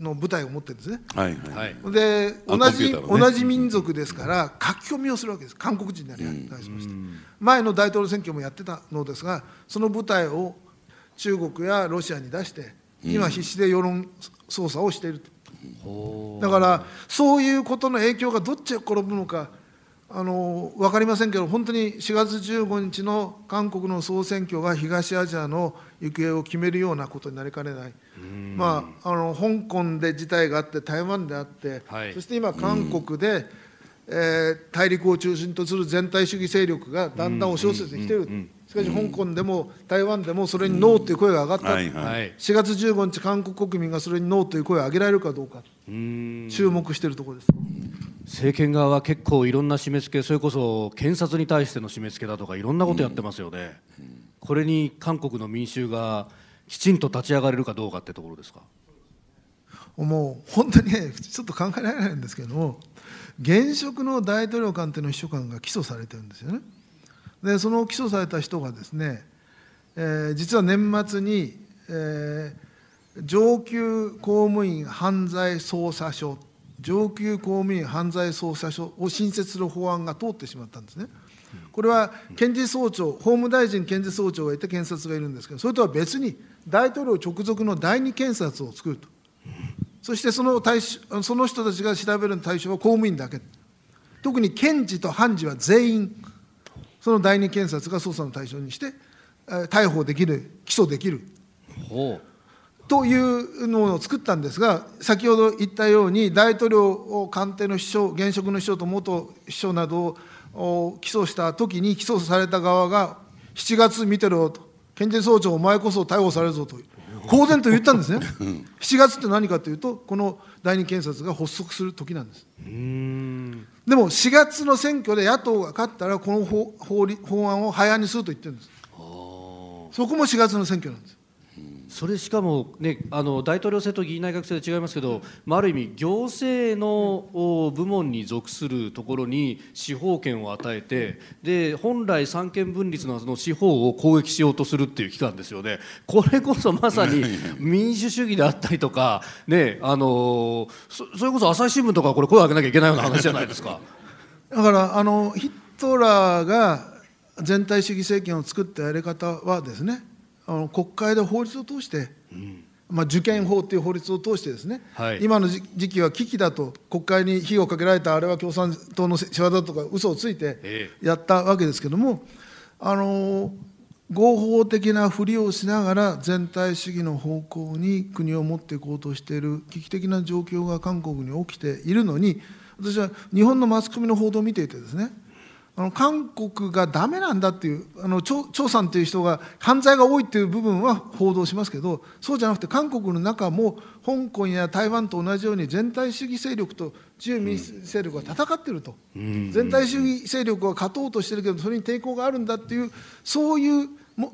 の部隊を持ってるんですね。はいはい。はい。であ同じ、ね。同じ民族ですから、書き込みをするわけです、韓国人なり対しまして、前の大統領選挙もやってたのですが、その部隊を中国やロシアに出して、今、必死で世論操作をしている。と。だから、そういうことの影響がどっちへ転ぶのか、あの分かりませんけど、本当に4月15日の韓国の総選挙が東アジアの行方を決めるようなことになりかねない、まあ、あの香港で事態があって、台湾であって、はい。そして今、韓国で、えー大陸を中心とする全体主義勢力がだんだん押し寄せてきている、しかし香港でも台湾でもそれにノーという声が上がった。はいはい。はい。4月15日、韓国国民がそれにノーという声を上げられるかどうか、注目しているところです。政権側は結構いろんな締め付けそれこそ検察に対しての締め付けだとかいろんなことやってますよね、これに韓国の民衆がきちんと立ち上がれるかどうかってところですか？もう本当にね、ちょっと考えられないんですけども、現職の大統領官邸の秘書官が起訴されてるんですよね。で、その起訴された人がですね、えー実は年末に、えー上級公務員犯罪捜査所、上級公務員犯罪捜査所を新設する法案が通ってしまったんですね。これは検事総長、法務大臣検事総長がいて検察がいるんですけど、それとは別に大統領直属の第二検察を作ると。そしてその対象その人たちが調べる対象は公務員だけ。特に検事と判事は全員、その第二検察が捜査の対象にして、逮捕できる、起訴できるというのを作ったんですが、先ほど言ったように、大統領官邸の秘書、現職の秘書と元秘書などをお起訴したときに、起訴された側が、7月見てろと、検事総長、お前こそ逮捕されるぞと、公然と言ったんですね。7月って何かというと、この第二検察が発足する時なんです。でも4月の選挙で野党が勝ったら、この法法律法案を廃案にすると言ってるんです。そこも4月の選挙なんです。それしかも、ね、あの大統領制と議員内閣制で違いますけど、まあ、ある意味、行政のお部門に属するところに司法権を与えて、で本来、三権分立のその司法を攻撃しようとするっていう機関ですよね、これこそまさに民主主義であったりとか、ね、あのそそれこそ朝日新聞とか、これ、声を上げなきゃいけないような話じゃないですか。だからあのヒトラーが全体主義政権を作ったやり方はですねあの国会で法律を通して、まあ、受験法っていう法律を通してですね、はい。今の時時期は危機だと国会に火をかけられたあれは共産党の仕業だとか嘘をついてえやったわけですけどもあの合法的なふりをしながら全体主義の方向に国を持っていこうとしている危機的な状況が韓国に起きているのに私は日本のマスコミの報道を見ていてですねあの韓国がダメなんだっていうあの張張さんという人が犯罪が多いっていう部分は報道しますけどそうじゃなくて韓国の中も香港や台湾と同じように全体主義勢力と自由民主勢力が戦っていると、全体主義勢力は勝とうとしてるけどそれに抵抗があるんだっていうそういうも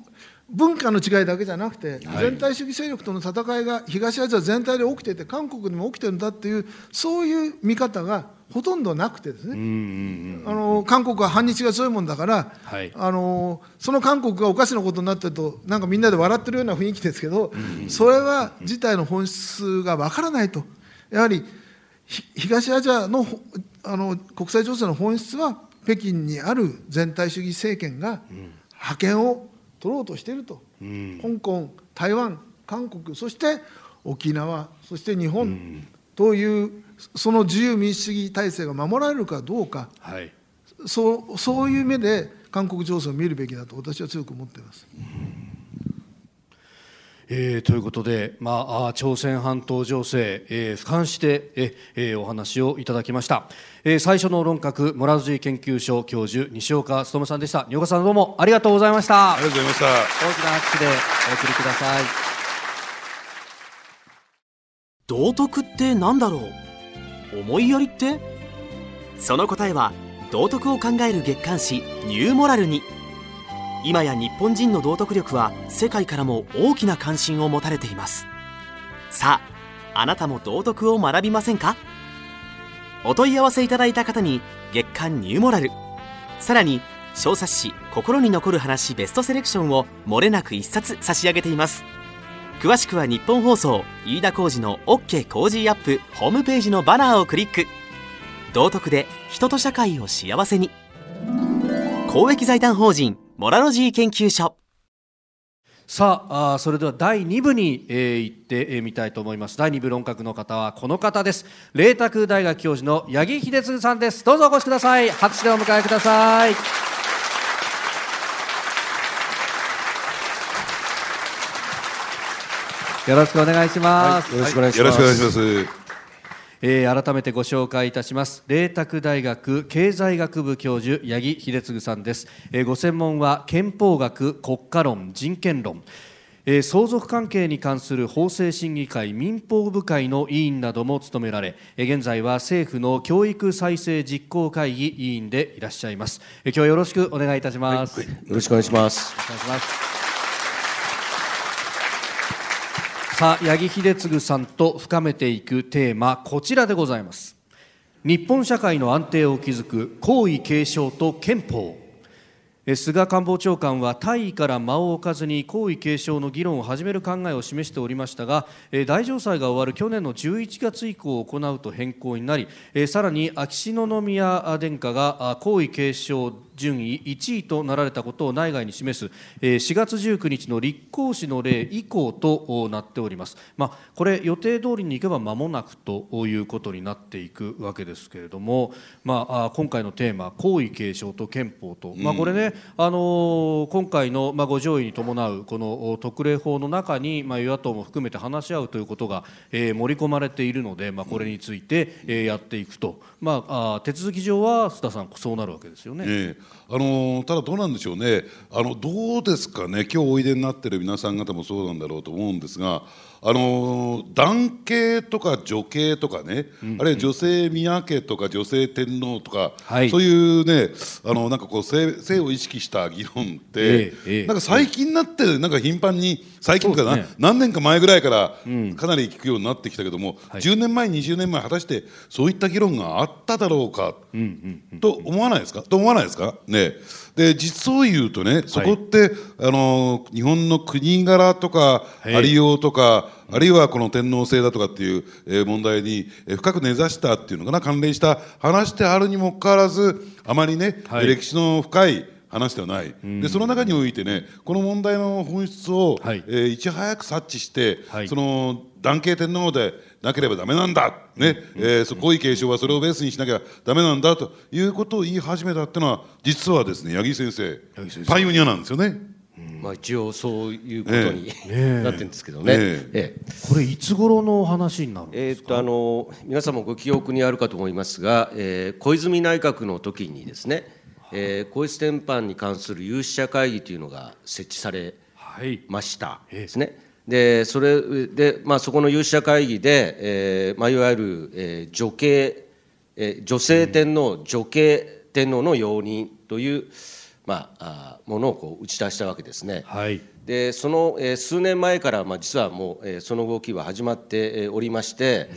文化の違いだけじゃなくて、全体主義勢力との戦いが東アジア全体で起きていて韓国にも起きてるんだっていうそういう見方がほとんどなくてですね、うんうんあの韓国は反日が強いもんだから、はい。あのその韓国がおかしなことになってるとなんかみんなで笑ってるような雰囲気ですけど、それは事態の本質がわからないと。やはりひ東アジアのほあの国際情勢の本質は北京にある全体主義政権が覇権を取ろうとしていると、香港台湾韓国そして沖縄そして日本というその自由民主主義体制が守られるかどうか。はい。そうそういう目で韓国情勢を見るべきだと私は強く思っています。えーということで、まあ、朝鮮半島情勢、えー俯瞰してえ、えーお話をいただきました、えー最初の論客モラルジー研究所教授西岡努さんでした。西岡さんどうもありがとうございました。ありがとうございました。大きな拍手でお送りください道徳って何だろう？思いやりって？その答えは道徳を考える月刊誌ニューモラルに。今や日本人の道徳力は世界からも大きな関心を持たれています。さああなたも道徳を学びませんか？お問い合わせいただいた方に月刊ニューモラル。さらに小冊子「心に残る話ベストセレクション」をもれなく一冊差し上げています。詳しくは日本放送飯田浩司の OK コージーアップホームページのバナーをクリック。道徳で人と社会を幸せに。公益財団法人モラロジー研究所。さああそれでは第2部に、えー行ってみたいと思います。第2部論客の方はこの方です。麗澤大学教授の八木秀次さんです。どうぞお越しください。拍手でお迎えください。よろしくお願いします、よろしくお願いします。よろしくお願いします。えー改めてご紹介いたします。麗澤大学経済学部教授八木秀次さんです、えーご専門は憲法学国家論人権論。えー相続関係に関する法制審議会民法部会の委員なども務められえー現在は政府の教育再生実行会議委員でいらっしゃいます。えー今日はよろしくお願いいたします、よろしくお願いします。お願いしますさあ八木秀次さんと深めていくテーマこちらでございます。日本社会の安定を築く皇位継承と憲法。え菅官房長官は大位から間を置かずに皇位継承の議論を始める考えを示しておりましたがえ大嘗祭が終わる去年の11月以降行うと変更になりえさらに秋篠宮殿下が皇位継承順位1位となられたことを内外に示すえー4月19日の立皇嗣の例以降とおなっております、まあ、これ予定通りにいけば間もなくということになっていくわけですけれども、まあ、あ今回のテーマ皇位継承と憲法と、まあ、これね、あのー今回の、まあ、ご上位に伴うこのお特例法の中に、まあ、与野党も含めて話し合うということが、えー盛り込まれているので、まあ、これについて、えーやっていくと、まあ、あ手続き上は須田さんそうなるわけですよね。ええあのただどうなんでしょうね。あのどうですかね。今日おいでになってる皆さん方もそうなんだろうと思うんですがあの男系とか女系とかね、あるいは女性宮家とか女性天皇とか、はい。そういうねあのなんかこう性性を意識した議論って、ええええ。なんか最近になってなんか頻繁に最近かな、ね。何年か前ぐらいからかなり聞くようになってきたけども、はい。10年前20年前果たしてそういった議論があっただろうか、と思わないですか？と思わないですか？ねで実を言うとねそこって、あの日本の国柄とかはい。ありようとか、あるいはこの天皇制だとかっていう、えー問題に、えー深く根ざしたっていうのかな関連した話であるにもかかわらずあまりね、はい。歴史の深い話ではない、でその中においてねこの問題の本質を、はい。えーいち早く察知して、はい。その男系天皇でなければダメなんだ、ね。えーそ皇位継承はそれをベースにしなきゃダメなんだ。ということを言い始めたっていうのは実はですね八木先生。八木先生。パイオニアなんですよね。まあ一応そういうことに、えなってるんですけどね。ええ。えこれいつ頃の話になるんえーっですか、とあの皆さんもご記憶にあるかと思いますが、えー小泉内閣の時にですね、えー、皇室典範に関する有識者会議というのが設置されはい。ましたですね。でそれで、まあ、そこの有識者会議で、えーまあ、いわゆる、えー女系、えー女性天皇、女系天皇の容認という、まあ、あものをこう打ち出したわけですね。はい。でその、えー数年前から、まあ、実はもう、えーその動きは始まってえーおりまして、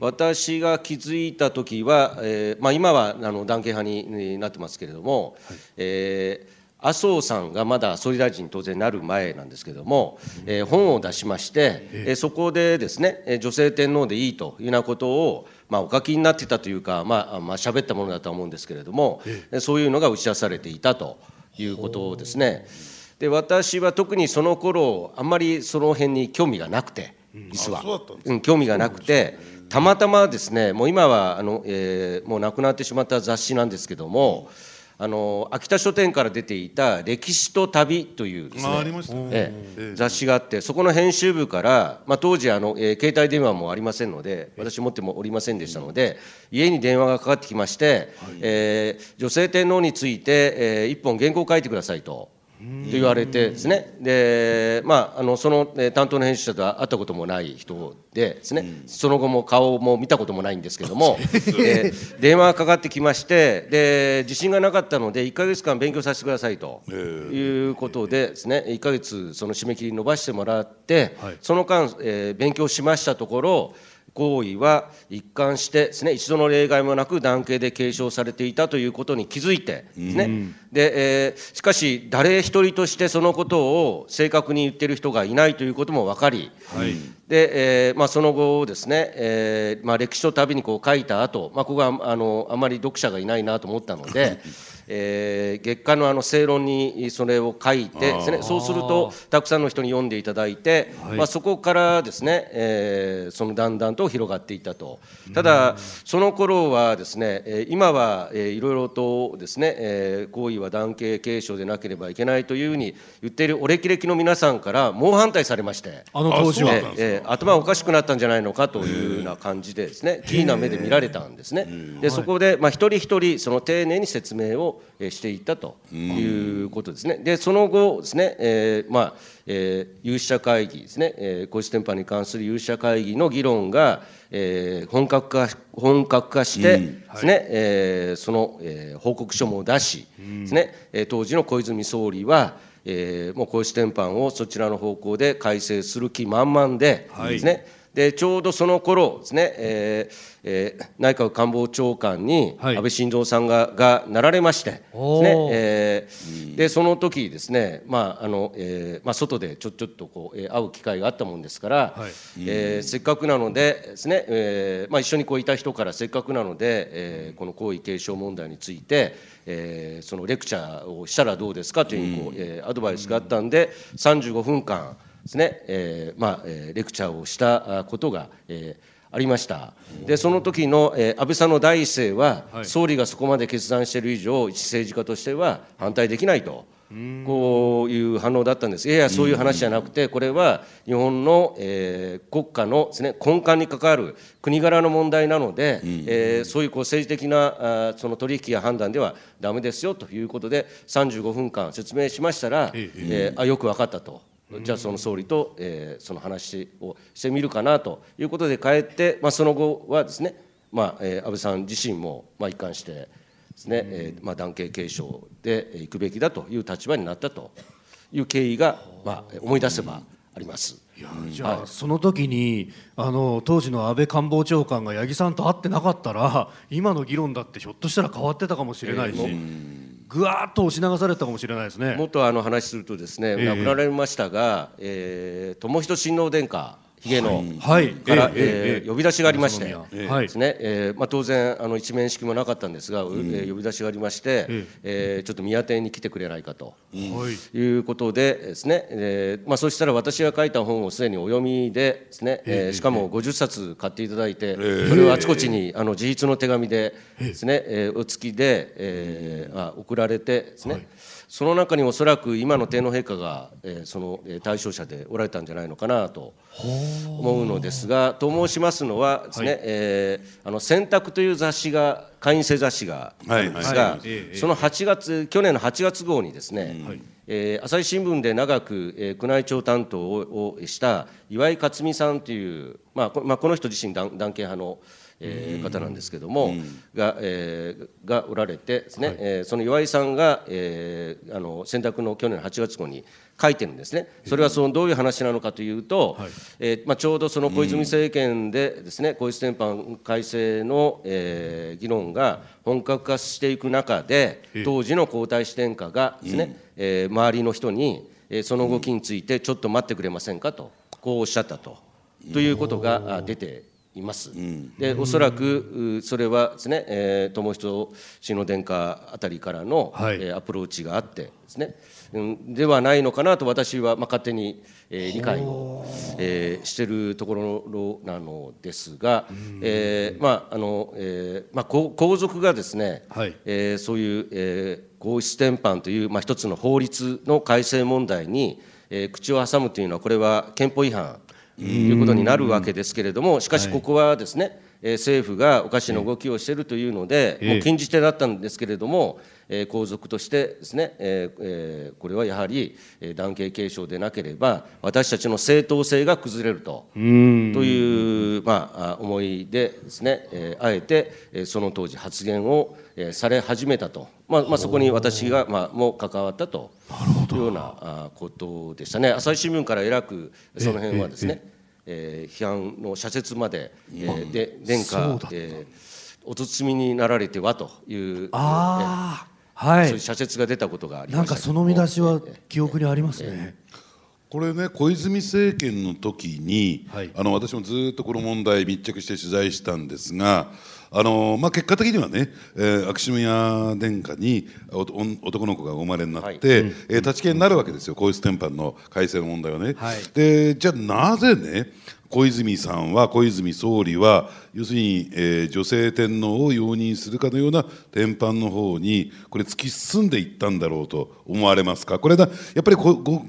私が気づいた時は、えーまあ、今はあの団結派にになってますけれども、えー麻生さんがまだ総理大臣に当然なる前なんですけれども、えー本を出しまして、えーそこでですね、えー女性天皇でいいというようなことを、まあ、お書きになってたというか、まあ、あまあ喋ったものだとは思うんですけれども、えそういうのが打ち出されていたということですね。で私は特にその頃あんまりその辺に興味がなくて実は。うん興味がなくてたまたまですねもう今はあの、えーもうなくなってしまった雑誌なんですけどもあの秋田書店から出ていた「歴史と旅」というですね雑誌があってそこの編集部から、まあ、当時あの、えー携帯電話もありませんので私持ってもおりませんでしたので家に電話がかかってきまして、えー女性天皇について、えー一本原稿を書いてくださいと。と言われてですね。で、まあ、あのそのえー担当の編集者とは会ったこともない人でですね、その後も顔も見たこともないんですけども、えー電話がかかってきましてで自信がなかったので1か月間勉強させてくださいということでですね1か月その締め切り伸ばしてもらって、その間、えー勉強しましたところ行為は一貫してですね一度の例外もなく男系で継承されていたということに気づいてですね、で、えーしかし誰一人としてそのことを正確に言ってる人がいないということも分かり、で、えーまあ、その後ですね、えーまあ、歴史と旅にこう書いた後、まあここはあのあまり読者がいないなと思ったので、えー月刊のあの正論にそれを書いてですねそうするとたくさんの人に読んでいただいて、まあ、そこからですね、えーそのだんだんと広がっていったと。ただその頃はですねえー今はえーいろいろとですね、えー行為は男系継承でなければいけないというふうに言っているお歴々の皆さんから猛反対されまして。あの当時は。あそうなん頭おかしくなったんじゃないのかというような感じでですねキーな目で見られたんですね。でそこでまあ一人一人その丁寧に説明をえーしていったということですね。でその後ですね、えーまあえー有識者会議ですね、えー、皇室典範に関する有識者会議の議論が、えー本格化本格化してですね、えーその、えー報告書も出しですね、えー当時の小泉総理はえーもう皇室典範をそちらの方向で改正する気満々でですね、でちょうどその頃ですね、えーえー内閣官房長官にはい。安倍晋三さんががなられまして、ですおーね。えーでその時ですね、まああのえーまあ、外でちょちょっとこう、えー会う機会があったもんですから、はい。えーせっかくなのでですね、えーまあ、一緒にこういた人からせっかくなので、えーこの皇位継承問題について、えーそのレクチャーをしたらどうですかというこう、えーアドバイスがあったんで35分間ですね、えーまあえーレクチャーをしたあことが、えーありました。でその時の、えー安倍さんの第一声は、はい。総理がそこまで決断している以上一政治家としては反対できないと。こういう反応だったんです。いやいやそういう話じゃなくてこれは日本の、えー国家のです、ね、根幹に関わる国柄の問題なので、えーそういうこう政治的なあーその取引や判断ではダメですよということで35分間説明しましたら、えーあよく分かったと。じゃあその総理と、えーその話をしてみるかなということで帰って、まあ、その後はですね、まあえー安倍さん自身も、まあ、一貫してですね、えーまあ、男系継承でえー行くべきだという立場になったという経緯が、まあ、思い出せばあります。じゃあ、その時にあの当時の安倍官房長官が八木さんと会ってなかったら今の議論だってひょっとしたら変わってたかもしれないし、ぐわーっと押し流されたかもしれないですね。もっとあの話するとですね、ええ亡くなられましたが、えー、友仁親王殿下ひげの、はい。から、えええええー呼び出しがありまして、ですね。えーまあ、当然あの一面識もなかったんですが、うえー呼び出しがありまして、ええ。ーちょっと宮邸に来てくれないかと。はい。いうことでですね、えーまあ、そしたら私が書いた本をすでにお読みでですね、えーしかも50冊買っていただいて、それをあちこちにあの自筆の手紙でですね、えーお付きで、えーあ送られてですね、その中におそらく今の天皇陛下が、えーそのえー対象者でおられたんじゃないのかなと思うのですがと申しますのはですね、えーあの選択という雑誌が会員制雑誌があるんですが、はいはい。ええその8月去年の8月号にですね、えー朝日新聞で長く、えー宮内庁担当ををした岩井克美さんという、まあこまあ、この人自身団団系派の、えー方なんですけども、が,、えーがおられてですね、えーその岩井さんが、えーあの選択の去年の8月号に書いてるんですね。それはそのどういう話なのかというと、えーまあ、ちょうどその小泉政権でですね、皇室典範改正の、えー議論が本格化していく中で、当時の皇太子殿下がですね、えー周りの人に、えーその動きについてちょっと待ってくれませんかとこうおっしゃったと。ということがあ出ています。でおそらくうそれはですね、えー、友人氏の殿下あたりからの、はい。えーアプローチがあってですね、うん、ではないのかなと私は、まあ、勝手に、えー理解を、えーしてるところなのですが、えーまああのえーまあ、皇皇族がですね、はい。えーそういう、えー、皇室典範という、まあ、一つの法律の改正問題に、えー口を挟むというのはこれは憲法違反ということになるわけですけれどもしかしここはですね、えー政府がおかしな動きをしているというので、ええ。もう禁じ手だったんですけれども、えー皇族としてですね、えーえーこれはやはり、えー男系継承でなければ私たちの正当性が崩れると。という、まあ、あ思いでですね、えーあえて、えーその当時発言を、えーされ始めたと、まあまあ、そこに私が、まあ、も関わったと。いうようなあことでしたね。朝日新聞からえらくその辺はですね、えー批判の社説まで、えーで殿下、えーお包みになられてはというああはい。そういう社説が出たことがありなんましたかその見出しは記憶にありますね、これね小泉政権の時に、はい。あの私もずっとこの問題密着して取材したんですがあの、まあ、結果的にはね、えー秋篠宮殿下に男の子がお生まれになって、はい。えー立ち消えになるわけですよ。皇室典範の改正の問題はね。はい。でじゃあなぜね小泉さんは小泉総理は要するに、えー女性天皇を容認するかのような典範の方にこれ突き進んでいったんだろうと思われますか？これだやっぱり個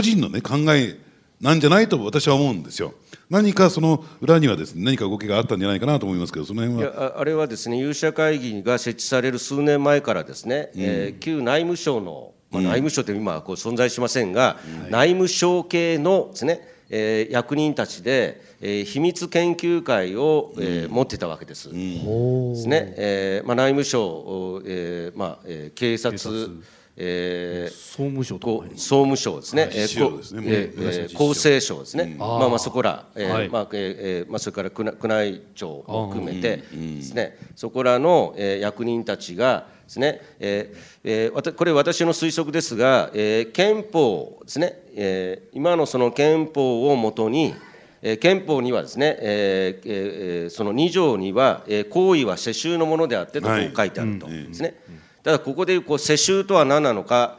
人の、ね、考えなんじゃないと私は思うんですよ。何かその裏にはですね何か動きがあったんじゃないかなと思いますけどその辺いは。やああれはですね有識者会議が設置される数年前からですね、えー旧内務省の、まあ、内務省って今はこう存在しませんが、内務省系のですね、えー役人たちで、えー秘密研究会を、えー持ってたわけです。ですね、えーまあ、内務省、おえーまあえー警察えー総務省と総務省ですね、えー実省ですね。こえー厚生省ですね、まあまあそこら、えーはい。まあえーえーまあそれから宮内庁を含めてですね、そこらの、えー役人たちがですね、えーえーわたこれ私の推測ですが、えー憲法ですね、えー今のその憲法をもとにえー憲法にはですね、えーえーその2条には、えー行為は世襲のものであってと書いてあると。ですね。ただここでいうこう世襲とは何なのか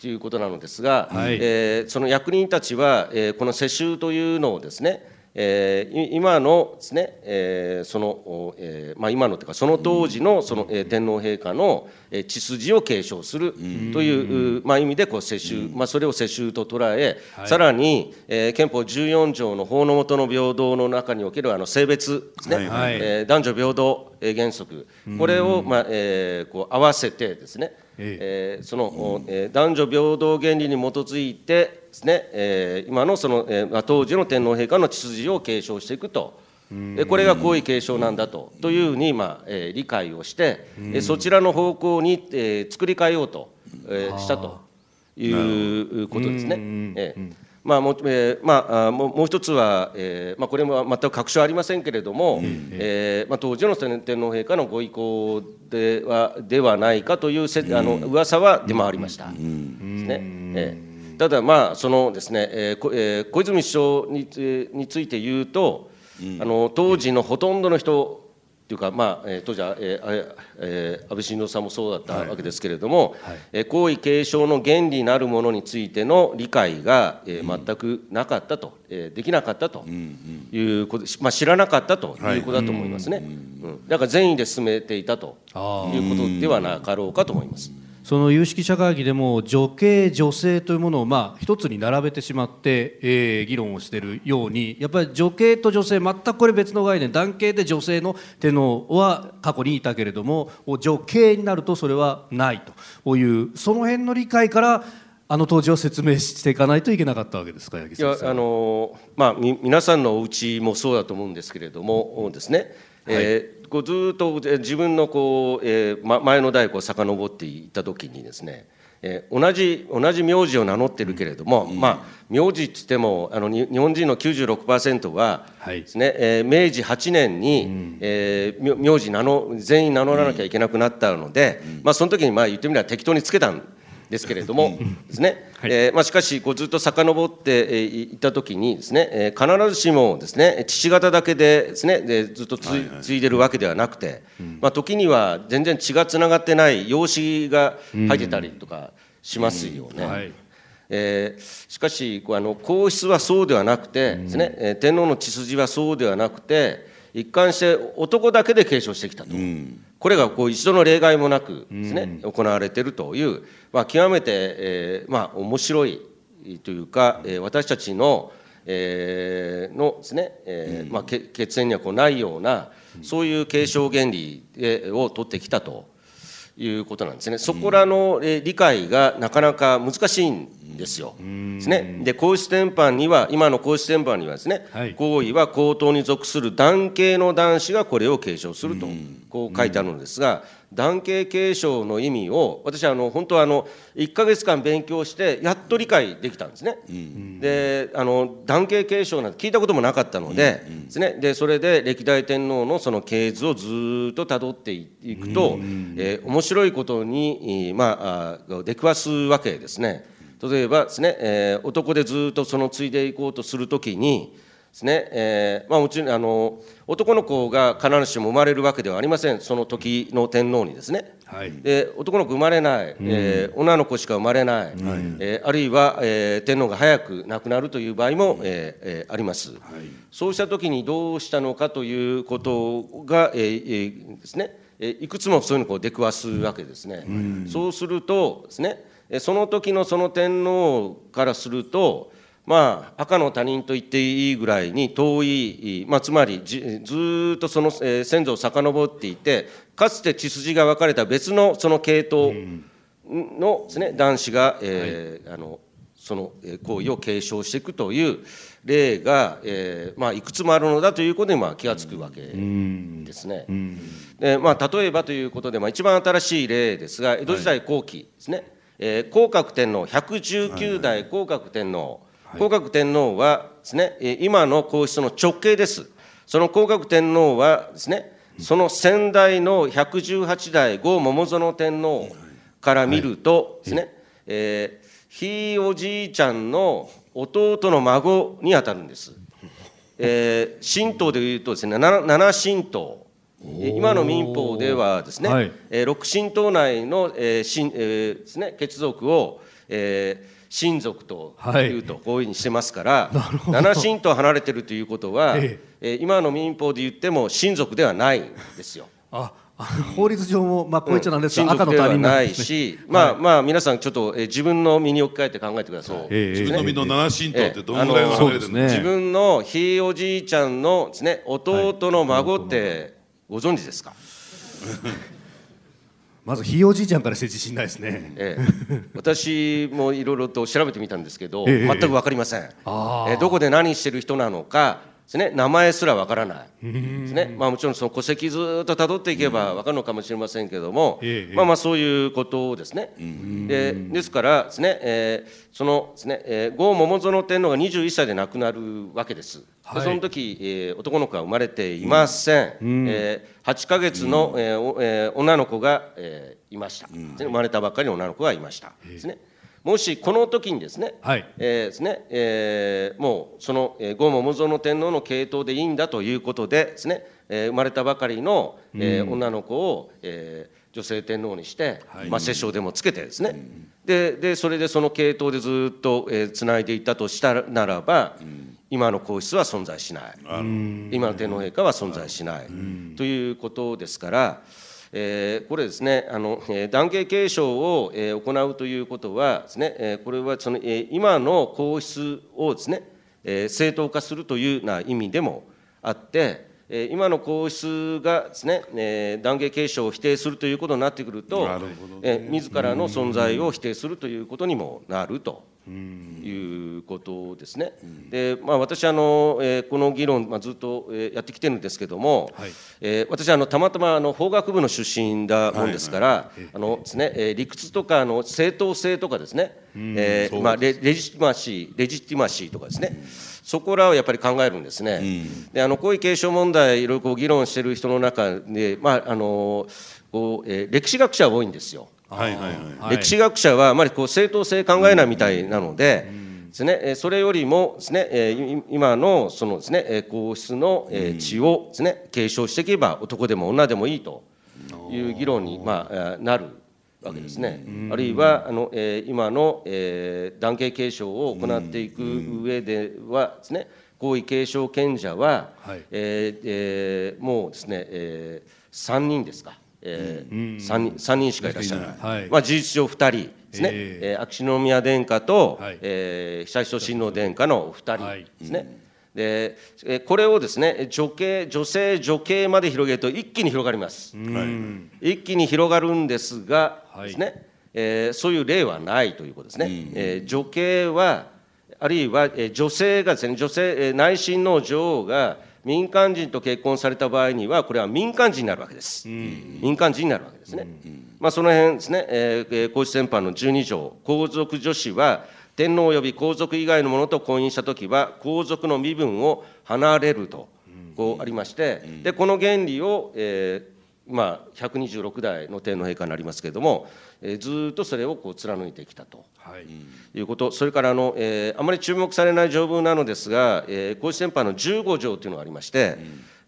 ということなのですが、はい。えーその役人たちは、えーこの世襲というのをですね、えーい今のですね、えーその、おえーまあ、今のというかその当時のその、えー天皇陛下の、えー血筋を継承するという、うまあ、意味でこう世襲、まあ、それを世襲と捉え、さらに、えー憲法14条の法の下の平等の中におけるあの性別ですね、はいはい。えー男女平等えー原則。これを、まあえーこう合わせてですね、え。えーその、おえー男女平等原理に基づいてですね、えー今のその、えーまあ、当時の天皇陛下の血筋を継承していくと。でこれが皇位継承なんだと。というふうに、まあえー理解をして、えーそちらの方向に、えー作り変えようと、えーしたということですね。えーまあもうえーまあ、あもうもう一つは、えーまあ、これも全く確証ありませんけれども、えーまあ、当時の天天皇陛下のご意向ではではないかというせあの噂は出回りました。ですね。えーただ、まあそのですねえーこえー小泉首相につについて言うと、あの当時のほとんどの人というか、まあえー当時は、えーえー安倍晋三さんもそうだったわけですけれども、えー皇位継承の原理なるものについての理解が、えー全くなかったと、えーできなかったということ、まあ、知らなかったとい。うことだと思いますね。うんだから善意で進めていたとあいうことではなかろうかと思います。その有識者会議でも女系女性というものをまあ一つに並べてしまって、えー議論をしているようにやっぱり女系と女性全くこれ別の概念男系で女性の天皇は過去にいたけれども女系になるとそれはないと。いうその辺の理解からあの当時は説明していかないといけなかったわけですか八木いや先生あのまあみ皆さんのお家もそうだと思うんですけれどもですね、えーこうずーっとえー自分のこう、えーま、前の代を遡っていった時にですね、えー同じ同じ名字を名乗ってるけれども、まあ名字っつってもあのに日本人の96%ははい。ですね、えー明治8年に、えー名名字名の全員名乗らなきゃいけなくなったので、まあその時にまあ言ってみれば適当につけたんですけれどもですね、えーまあ、しかしこうずっと遡ってえーいった時にですね、えー必ずしもですね父方だけでですねでずっとつい継いでるわけではなくて、まあ、時には全然血がつながってない養子が入ってたりとかしますよね。はい。えーしかしこうあの皇室はそうではなくてですね、えー天皇の血筋はそうではなくて一貫して男だけで継承してきたと、これがこう一度の例外もなくですね、行われているという、まあ、極めて、えーまあ、面白いというか、えー私たちの、えーのですね、えーまあ、け血縁にはこうないようなそういう継承原理でを取ってきたと。いうことなんですね。そこらのえー理解がなかなか難しいんですよ。ですね。で皇室典範には今の皇室典範にはですね、はい皇位は皇統に属する男系の男子がこれを継承するとこう書いてあるのですが、男系継承の意味を私はあの本当はあの1ヶ月間勉強してやっと理解できたんですね。であの男系継承なんて聞いたこともなかったので,、ですね、でそれで歴代天皇のその系図をずーっとたどっていくと、えー面白いことに、えーまあ、あ出くわすわけですね。例えばですね、えー男でずーっとその継いでいこうとするときにですね、えーまあ、もちろんあの男の子が必ずしも生まれるわけではありません。その時の天皇にですね。はい。で男の子生まれない、えー女の子しか生まれない、えーあるいは、えー天皇が早く亡くなるという場合も、えーえーあります、そうした時にどうしたのかということが、えーえーですね。えーいくつもそういうのを出くわすわけですね、そうするとですね。えーその時のその天皇からするとまあ、赤の他人と言っていいぐらいに遠い、まあ、つまりじずーっとその、えー先祖を遡っていてかつて血筋が分かれた別のその系統のです、ね、男子が、えーあのそのえー行為を継承していくという例が、えーまあ、いくつもあるのだということにまあ気が付くわけですね。でまあ、例えばということで、まあ、一番新しい例ですが江戸時代後期ですね、えー皇覚天皇119代皇覚天皇、皇覚天皇はですね、えー今の皇室の直系です。その皇覚天皇はですね、その先代の118代後桃園天皇から見るとですね、えーひいおじいちゃんの弟の孫にあたるんです。えー神道でいうとですね七七神道。えー。今の民法ではですね、はい。えー六神道内の、えー神えーですね、血族を、えー親族というとこういうふうにしてますから、七神と離れてるということは、ええ。ー今の民法で言っても親族ではないんですよ。あ法律上もまあこう言っちゃなんですが、親族では赤の他人なんいし、まあまあ皆さんちょっと、えー自分の身に置き換えて考えてください。ええ自分の身の七神道ってどのぐらい離れてる自分のひいおじいちゃんのですね弟の孫ってご存知ですか、まずひいおじいちゃんからして自信ないですね。ええ、私もいろいろと調べてみたんですけど、ええ。全く分かりません、あええどこで何してる人なのかです、ね、名前すら分からない。です、ね。まあ、もちろんその戸籍ずっとたどっていけば分かるのかもしれませんけども、ええまあ、まあそういうことですね。でですからですね、えーそのですね、えー、郷桃園天皇が21歳で亡くなるわけです。はい。でその時、えー男の子は生まれていません、えー8ヶ月の、えーおえー女の子が、えーいました、ですね生まれたばっかりの女の子がいました、ですね、もしこの時にですね,、はい。えーですねえーもうその、えー、郷桃園天皇の系統でいいんだということでですね、えー生まれたばかりの、えー女の子を、えー女性天皇にして、まあ、摂政でもつけてですね、ででそれでその系統でずっと、えー、つないでいったとしたならば、今の皇室は存在しない、今の天皇陛下は存在しない、ということですから、えーこれですねあの、えー、男系継承を、えー行うということはですね、えーこれはその、えー今の皇室をですね、えー正当化するというような意味でもあって、えー今の皇室がですね、えー男系継承を否定するということになってくると、なね。えー自らの存在を否定するということにもなるということですね。で、まあ、私あの、えーこの議論、まあ、ずっと、えーやってきてるんですけども、はい。えー私あのたまたまあの法学部の出身だもんですから、あのですね、えー理屈とかあの正当性とかですね、えーまあ、レレジティマシーレジティマシーとかですね、そこらをやっぱり考えるんですね。であの皇位継承問題いろいろこう議論してる人の中で、まああのこうえー歴史学者は多いんですよ。はいはいはい。はい。歴史学者はあまりこう正当性考えないみたいなので、ですね、えーそれよりもですね、今のそのですね、えー皇室のえー血をですね継承していけば男でも女でもいいという議論にまあえーなるわけですね。あるいはあの、えー今の、えー男系継承を行っていく上ではですね、皇位継承権者は、はい。えーえーもうですね、えー、3人ですか、えー三人三人しかいらっしゃらない、はい。まあ、事実上2人ですね、ええ。ー秋篠宮殿下と、はい。えー悠仁親王殿下のお二人はいですね。でえーこれをですね女系女性女系まで広げると一気に広がります、一気に広がるんですが、はいですねえーそういう例はないということですね、えー女系はあるいは、えー女性がですね女性、えー内親王女王が民間人と結婚された場合にはこれは民間人になるわけです、民間人になるわけですね、まあ、その辺ですね、えーえー皇室典範の12条皇族女子は天皇及び皇族以外の者と婚姻したときは皇族の身分を離れるとこうありまして、でこの原理を、えーまあ、126代の天皇陛下になりますけれども、えーずーっとそれをこう貫いてきたと。はい。いうこと、それからあの、えーあまり注目されない条文なのですが、えー皇室典範の15条というのがありまして、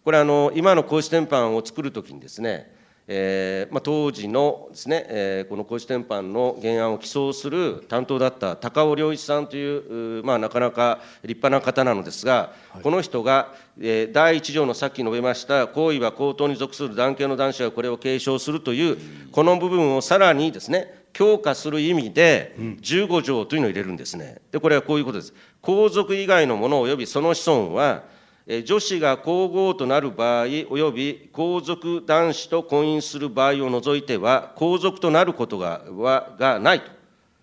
これあの、今の皇室典範を作るときにですね、えーまあ、当時のですね、えーこの皇室典範の原案を起草する担当だった高尾良一さんという、まあ、なかなか立派な方なのですが、この人が、えー第1条のさっき述べました、皇位は皇統に属する男系の男子がこれを継承するという、この部分をさらにですね、強化する意味で、15条というのを入れるんですね。で、これはこういうことです。皇族以外の者及びその子孫は、え女子が皇后となる場合、及び皇族男子と婚姻する場合を除いては、皇族となることがはがないと。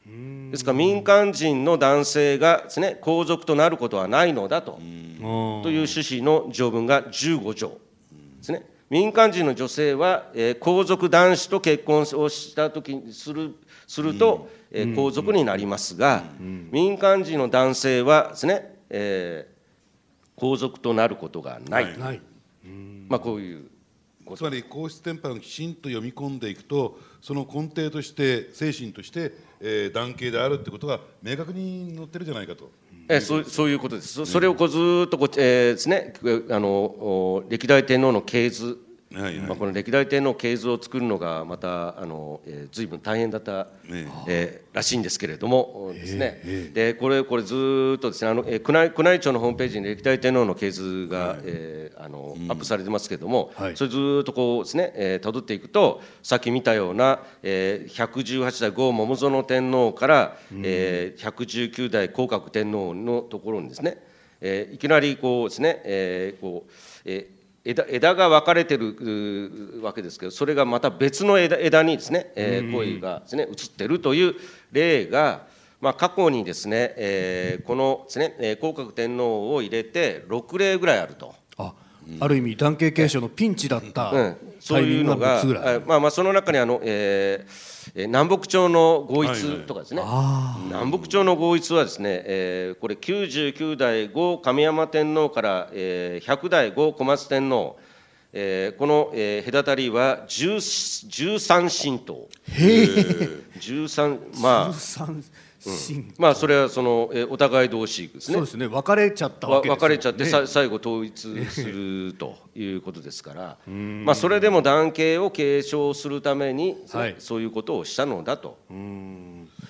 ですから民間人の男性がです、ね、皇族となることはないのだと。という趣旨の条文が15条。ですね。民間人の女性は、えー皇族男子と結婚をしたときにするすると、えー皇族になりますが、民間人の男性はですね、えー皇族となることがない、はい。まあ、こういうつまり皇室典範をきちんと読み込んでいくとその根底として精神として、えー、男系であるってことが明確に載ってるじゃないかと。えーそうそういうことです、それをこうずっとこ、えーですね、あの歴代天皇の系図、はいはい。まあ、この歴代天皇系図を作るのがまたあの、えー、随分大変だった、ねえ。ーらしいんですけれどもですね、でこれこれずーっとですねあの、えー宮内宮内庁のホームページに歴代天皇の系図が、えーあのアップされてますけれども、はい。それずーっとこうですね、えー、辿っていくとさっき見たような、えー、118代後桃園天皇から、えー、119代皇格天皇のところにですね、えーいきなりこうですね、えーこうえー枝枝が分かれてるわけですけどそれがまた別の枝枝にですね、えー、声がですね移ってるという例が、まあ、過去にですね、えーこのですね、えー皇格天皇を入れて6例ぐらいあると。あある意味男系継承のピンチだったうん、そういうのが、3つぐらい？あまあまあその中にあの、えーえー南北朝の合一とかですね、南北朝の合一はですね、えーこれ99代後亀山天皇から、えー100代後小松天皇、えーこの、えー隔たりは10 13神道。へえ13まあまあそれはその、えーお互い同士ですね。そうですね。別れちゃったわわけですよ分かれちゃって、最後統一するということですから、まあ、それでも男系を継承するために、はい。そういうことをしたのだと。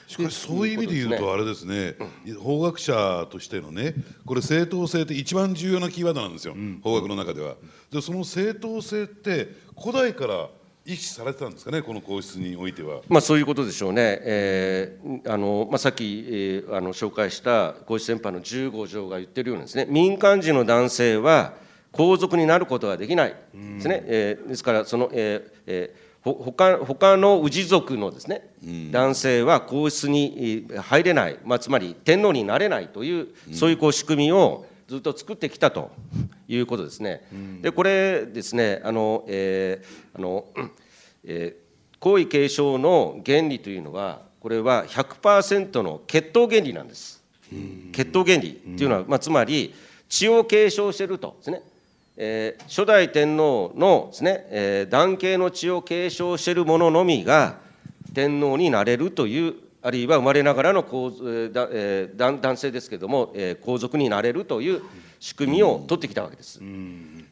しかしそういう意味で言うとあれですね、法学者としてのねこれ正当性って一番重要なキーワードなんですよ、法学の中では。でその正当性って古代から意識されてたんですかねこの皇室においては。まあ、そういうことでしょうね、えーあのまあ、さっき、えーあの紹介した皇室典範の15条が言ってるようにですね。民間人の男性は皇族になることができない。ですね、えーですからその、えーえーほ他他の氏族のですね、男性は皇室にえー入れない、まあ、つまり天皇になれないという、そういうこう仕組みをずっと作ってきたということですね。でこれですねあの、えーあのえー皇位継承の原理というのはこれは100%の血統原理なんです。血統原理っていうのは、まあ、つまり血を継承しているとですね、えー初代天皇のですね、えー男系の血を継承している者のみが天皇になれるというあるいは生まれながらの皇族えー男男性ですけれども、えー皇族になれるという仕組みを取ってきたわけです。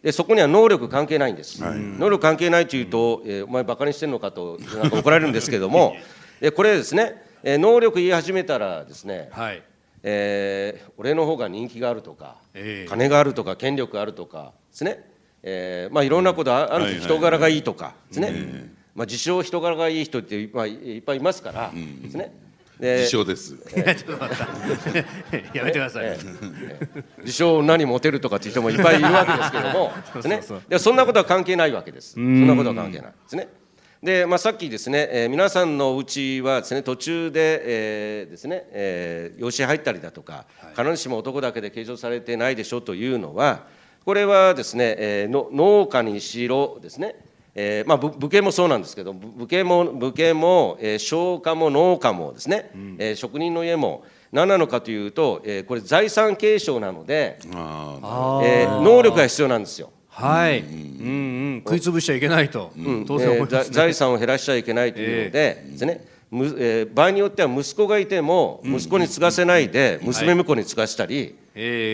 でそこには能力関係ないんです。能力関係ないというと、えーお前バカにしてんのかとなんか怒られるんですけれども、でこれですね、えー能力言い始めたらですね、はい。えー俺の方が人気があるとか、ええ。金があるとか権力があるとかですね、えーまあいろんなことあある人柄がいいとかですね、まあ自称人柄がいい人っていっぱいいっぱいいますからですね。で自称です。やめてください、自称何モテるとかっていう人もいっぱいいるわけですけども ね。でそんなことは関係ないわけです。そんなことは関係ない。ですね。で、まあ、さっきですね、えー皆さんのうちはですね途中で、えーですね、えー養子入ったりだとか、必ずしも男だけで継承されてないでしょというのはこれはですね、えーの農家にしろですねえーまあ、ぶ武家もそうなんですけどぶ武家も武家も、えー商家も農家もですね、えー職人の家も何なのかというと、えーこれ財産継承なので、ああえー能力が必要なんですよ。はい、うん。うん、食い潰しちゃいけないと、当然えー財産を減らしちゃいけないというのでですね、むえー場合によっては息子がいても息子に継がせないで娘婿に継がせたり、えー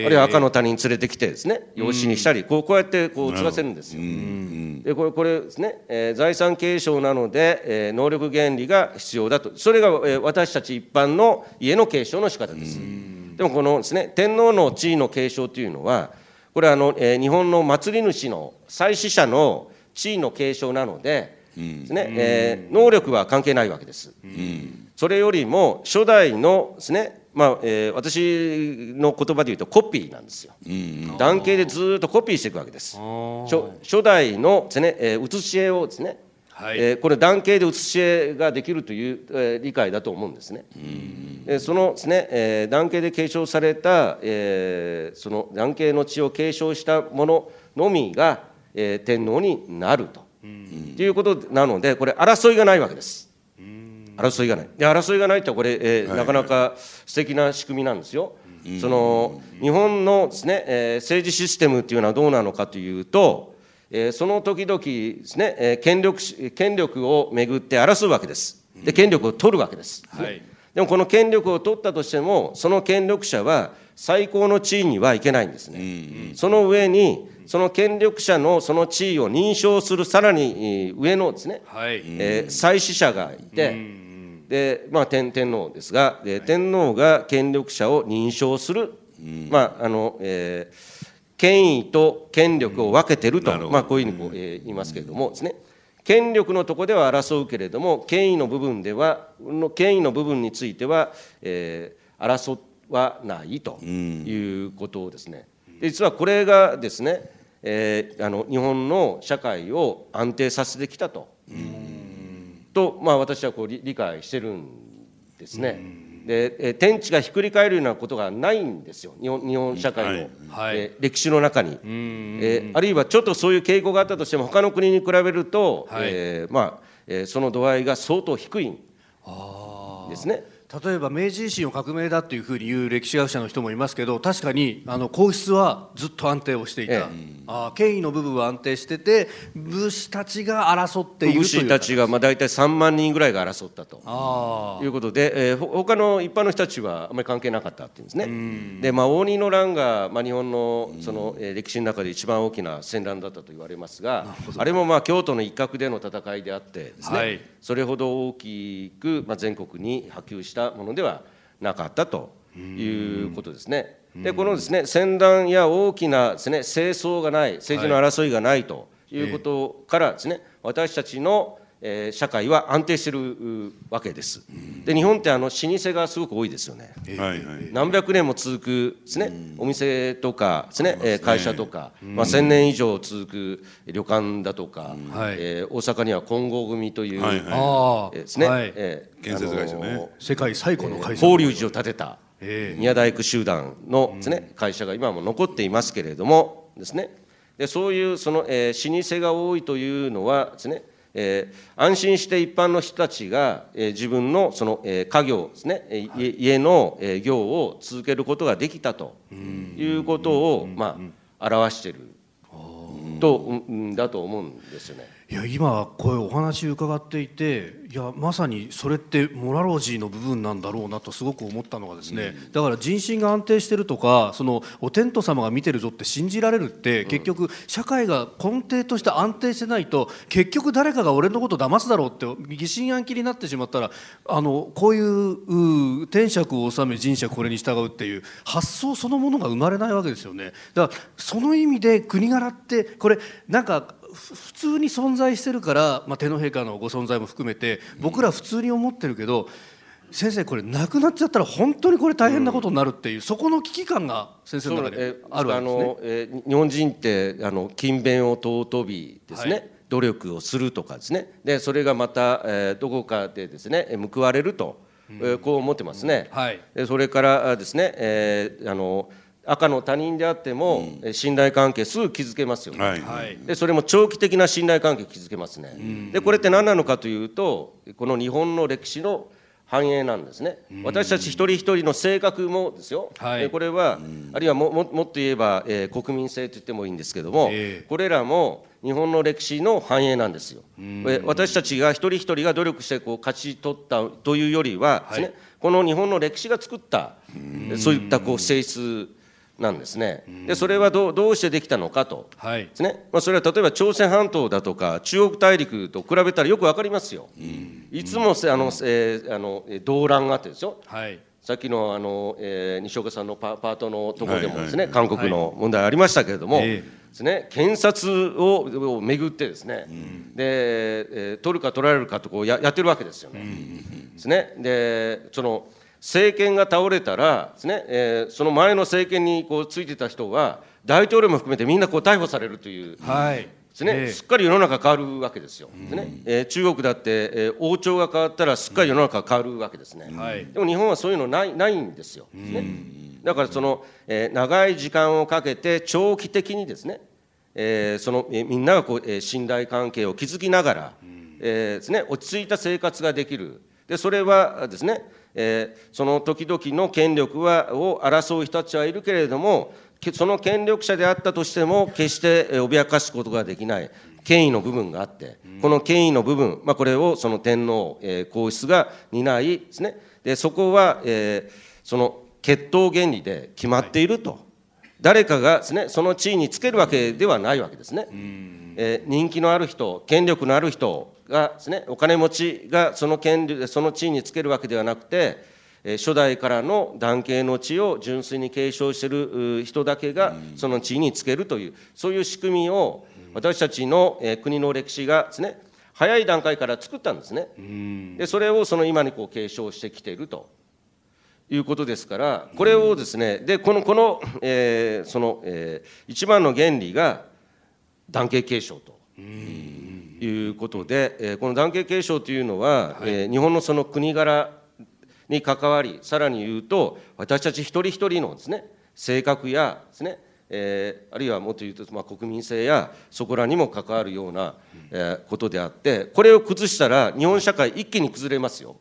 あるいは赤の他人連れてきてですね養子にしたり、こうこうやってこう継がせるんですよ。でこれこれですね、えー財産継承なので、えー能力原理が必要だと。それが、えー私たち一般の家の継承の仕方です。でもこのですね天皇の地位の継承というのはこれはあの、えー日本の祭り主の祭祀者の地位の継承なので、ですねえー能力は関係ないわけです。それよりも初代のですね、まあえー私の言葉で言うとコピーなんですよ。男系でずーっとコピーしていくわけです。初初代のですね、えー写し絵をですね、はいえーこれ男系で写し絵ができるという、えー理解だと思うんですね。でそのですね、えー男系で継承された、えーその男系の血を継承したもののみが、えー天皇になると、ということなのでこれ争いがないわけです。争いがない。で争いがないってこれ、えーなかなか素敵な仕組みなんですよ。その日本のですね、えー政治システムっていうのはどうなのかというと、えーその時々ですね、えー権力し権力をめぐって争うわけです。で権力を取るわけです。はい。でもこの権力を取ったとしてもその権力者は最高の地位にはいけないんですね。その上にその権力者のその地位を認証するさらにえー上のですね、はい。えー祭司者がいて、でまあ、天天皇ですが、で天皇が権力者を認証する、まああのえー権威と権力を分けてると、なるほど。まあ、こういうふうにこう、えー言いますけれどもですね。権力のところでは争うけれども権威の部分ではの権威の部分については、えー争わないということですね。で実はこれがですね、えーあの日本の社会を安定させてきたと。と、まあ、私はこう理理解してるんですね。でえー天地がひっくり返るようなことがないんですよ日本日本社会の、はい。えー歴史の中に、えーあるいはちょっとそういう傾向があったとしても他の国に比べると、はい。えーまあえーその度合いが相当低いんですね。例えば明治維新を革命だっていうふうに言う歴史学者の人もいますけど確かにあの皇室はずっと安定をしていた、えあー権威の部分は安定してて武士たちが争っているという武士たちがまあ大体3万人ぐらいが争ったと。あいうことで、えーほ他の一般の人たちはあまり関係なかったっていうんですね。で、まあ、応仁の乱が、まあ、日本のその、えー歴史の中で一番大きな戦乱だったと言われますがあれもまあ京都の一角での戦いであってですね、はい。それほど大きく、まあ、全国に波及したものではなかったということですね。でこのですね戦乱や大きなですね戦争がない政治の争いがないということからですね私たちの、えー社会は安定してるうわけです。で日本ってあの老舗がすごく多いですよね。はいはい。何百年も続くですね、お店とかですね、えー会社とか、まあ千年以上続く旅館だとか、はい。えー大阪には金剛組という、はいはい。あえーですね、はい。えー建設会社ね。あのー世界最古の会社。法隆寺を建てたええ宮大工集団のです、ね会社が今も残っていますけれどもですね。でそういうその、えー老舗が多いというのはですね、えー安心して一般の人たちが、えー自分のその、えー家業ですね、えー家家の、えー業を続けることができたということを、まあ、表していると、うんだと思うんですよね。いや今こういうお話伺っていていやまさにそれってモラロジーの部分なんだろうなとすごく思ったのがですね、だから人心が安定してるとかそのお天道様が見てるぞって信じられるって、結局社会が根底として安定してないと結局誰かが俺のこと騙すだろうって疑心暗鬼になってしまったらあのこういうう天釈を治め人釈これに従うっていう発想そのものが生まれないわけですよね。だからその意味で国柄ってこれなんかふ普通に存在してるから、まあ、天皇陛下のご存在も含めて僕ら普通に思ってるけど先生これなくなっちゃったら本当にこれ大変なことになるっていう、そこの危機感が先生の中であるわけですね。の、えー日本人ってあの勤勉を尊びですね、はい。努力をするとかですね。でそれがまた、えーどこかでですねえー報われると、えーこう思ってますね。はい。でそれからあですね、えーあの赤の他人であっても、えー信頼関係すぐ築けますよね。はい。はい。でそれも長期的な信頼関係を築けますね。でこれって何なのかというとこの日本の歴史の繁栄なんですね。私たち一人一人の性格もですよ。はい。でこれはあるいはもももっと言えば、えー国民性と言ってもいいんですけども、ええ。これらも日本の歴史の繁栄なんですよ。え私たちが一人一人が努力してこう勝ち取ったというよりはですね、はい。この日本の歴史が作ったそういったこう性質なんですね。でそれはどうどうしてできたのかと。はい。ですね。まあ、それは例えば朝鮮半島だとか中国大陸と比べたらよく分かりますよ。いつもせあの、えーあのえー動乱があってですよ。はい。さっきのあの、えー西岡さんのパパートのところでもですね、はい韓国の問題ありましたけれども、ええ。ですね、検察をを巡ってですね、で、えー取るか取られるかとこうややってるわけですよね。ですね。でその政権が倒れたらですね、えーその前の政権にこうついてた人は大統領も含めてみんなこう逮捕されるというはい。ですね、ええ。すっかり世の中変わるわけですよ。ね。えー中国だって、えー王朝が変わったらすっかり世の中変わるわけですね。はい。でも日本はそういうのないないんですよ。ですね、だからその、えー長い時間をかけて長期的にですね、えーその、えーみんながこう、えー信頼関係を築きながら、えーですね、落ち着いた生活ができる。でそれはですね、えーその時々の権力はを争う人たちはいるけれどもけその権力者であったとしても決してえー脅かすことができない権威の部分があって、この権威の部分、まあ、これをその天皇、えー皇室が担いですね。でそこは、えーその血統原理で決まっていると、誰かがですねその地位につけるわけではないわけですね。えー人気のある人権力のある人がですねお金持ちがその権力その地位につけるわけではなくて、えー初代からの男系の地を純粋に継承しているう人だけがその地位につけるというそういう仕組みを私たちの、えー国の歴史がですね早い段階から作ったんですね。でそれをその今にこう継承してきていると。いうことですから、これをですね、でこのこの、えーその、えー一番の原理が男系継承ということで、えーこの男系継承というのは、えー日本のその国柄に関わり、さらに言うと、私たち一人一人のですね、性格やですね、えーあるいはもっと言うと、まあ、国民性やそこらにも関わるような、えーことであって、これを崩したら、日本社会、一気に崩れますよ。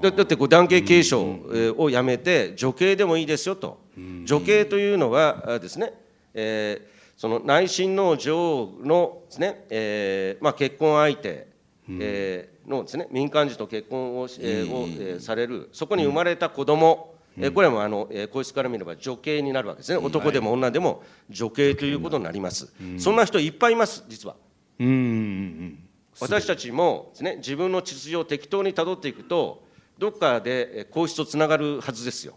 だだってこう男系継承えーをやめて女系でもいいですよと。女系というのはあですね、えーその内親王女王のですね、えーまあ、結婚相手、えーのですね民間人と結婚を,、えーをえーされるそこに生まれた子供、えーこれもあの、えー皇室から見れば女系になるわけですね。男でも女でも女系ということになります、そんな人いっぱいいます実は。うんうんうん。私たちもです、ね、自分の秩序を適当にたどっていくとどっかでえー皇室とつながるはずですよ。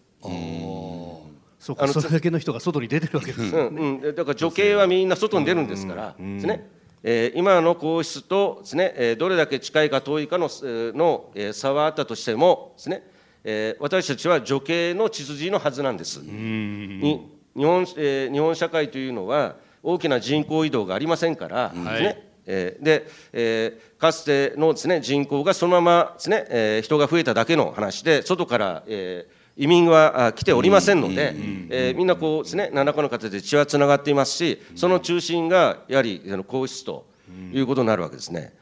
そうかそれだけの人が外に出てるわけです、うんうん、だから女系はみんな外に出るんですから、ですね。えー今の皇室とですね、えーどれだけ近いか遠いかの,、えーのえー差はあったとしてもですね、えー私たちは女系の血筋のはずなんです。に日本えー日本社会というのは大きな人口移動がありませんからですね、はいえーで、えーかつてのです、ね、人口がそのままです、ねえー人が増えただけの話で外から、えー移民はあ来ておりませんので、えーみんなこうです、ね、何らかの形で血はつながっていますしその中心がやはりあの皇室ということになるわけですね。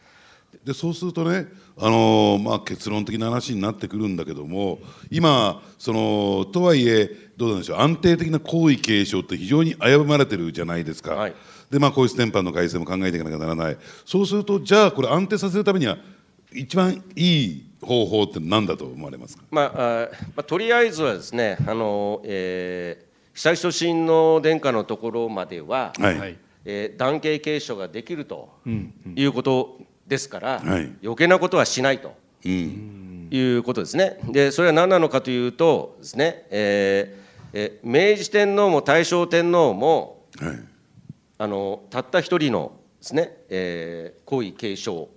でそうするとね、あのーまあ、結論的な話になってくるんだけども今そのとはいえどうなんでしょう安定的な皇位継承って非常に危ぶまれてるじゃないですか。はい。でまあ皇室典範の改正も考えていかなきゃならない。そうするとじゃあこれ安定させるためには一番いい方法って何だと思われますか？まああまあ、とりあえずはですね、あのえー、久し親王殿下のところまでは、はい、はい。えー、男系継承ができるということですから、はい。余計なことはしないとうん。いうことですね。でそれは何なのかというとですね、えーえー明治天皇も大正天皇もはい。あのたった一人のですね、えー、皇位継承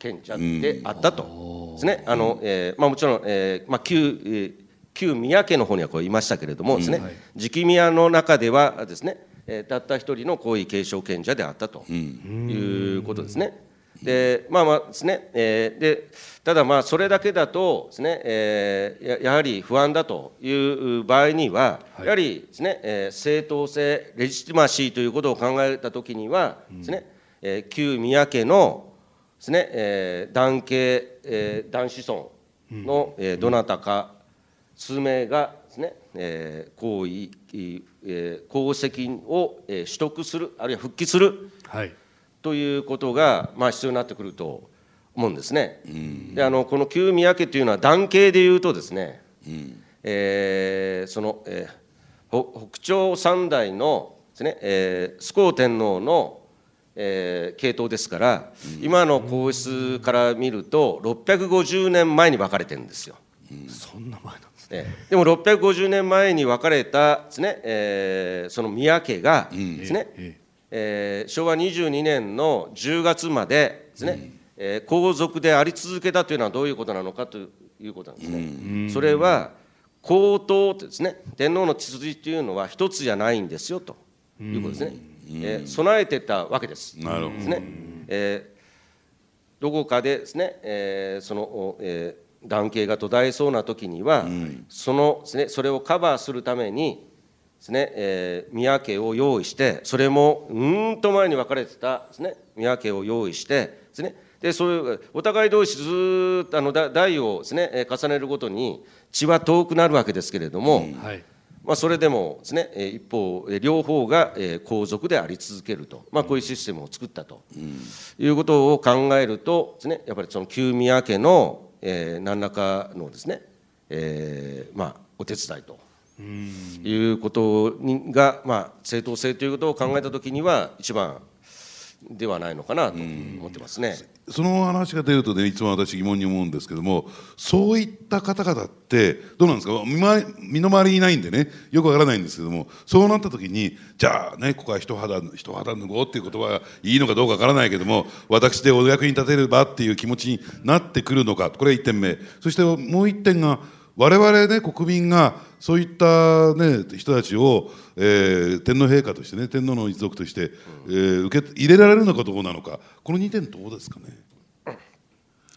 権者であったと。ですね、あのえーまあ、もちろん、えーまあ、旧えー旧宮家の方にはこういましたけれどもですね、直宮の中ではですね、えーたった一人の皇位継承権者であったと。いうことですね。でまあまあですね、えーでただまあそれだけだとですね、えーややはり不安だという場合には、やはりですね、えー正当性レジティマシーということを考えたときにはですね、えー旧宮家のですね、えー男系、えー男子孫の、えーどなたか数名がですね、えー皇位、えー功績を、えー取得するあるいは復帰するはい。ということが、まあ、必要になってくると思うんですね。であのこの旧宮家というのは男系でいうとですね、えーその、えーほ北朝三代のですね、えー、崇光天皇の、えー系統ですから、今の皇室から見ると650年前に分かれてるんですよ。そんな前なんですええ。でも650年前に分かれたです、ねえーその宮家がですね、ええー昭和22年の10月までですね、えー皇族であり続けたというのはどういうことなのかということなんですね。それは皇統ってですね天皇の血筋というのは一つじゃないんですよということですね。えー備えてたわけです。なるほど。ですね。えーどこかでですね、えーその、おえー男系が途絶えそうな時には、そのですねそれをカバーするためにですね、えー宮家を用意してそれもうーんと前に分かれてたですね宮家を用意してですね。でそういうお互い同士ずーっとあのだ代をですねえー重ねるごとに血は遠くなるわけですけれども、はいまあ、それでもですね、えー一方、えー両方がえー皇族であり続けると、まあ、こういうシステムを作ったと、いうことを考えるとですね、やっぱりその旧宮家の、えー何らかのですね、えーまあ、お手伝いということにが、まあ、正当性ということを考えたときには一番ではないのかなと思ってますね。その話が出るとねいつも私疑問に思うんですけどもそういった方々ってどうなんですか？身の回りにいないんでねよくわからないんですけどもそうなった時にじゃあねここは人肌人肌脱ごうっていう言葉がいいのかどうかわからないけども私でお役に立てればっていう気持ちになってくるのかこれ1点目。そしてもう1点が我々ね国民がそういった、ね、人たちを、えー天皇陛下としてね天皇の一族として、えー受け入れられるのかどうなのか。この2点どうですかね？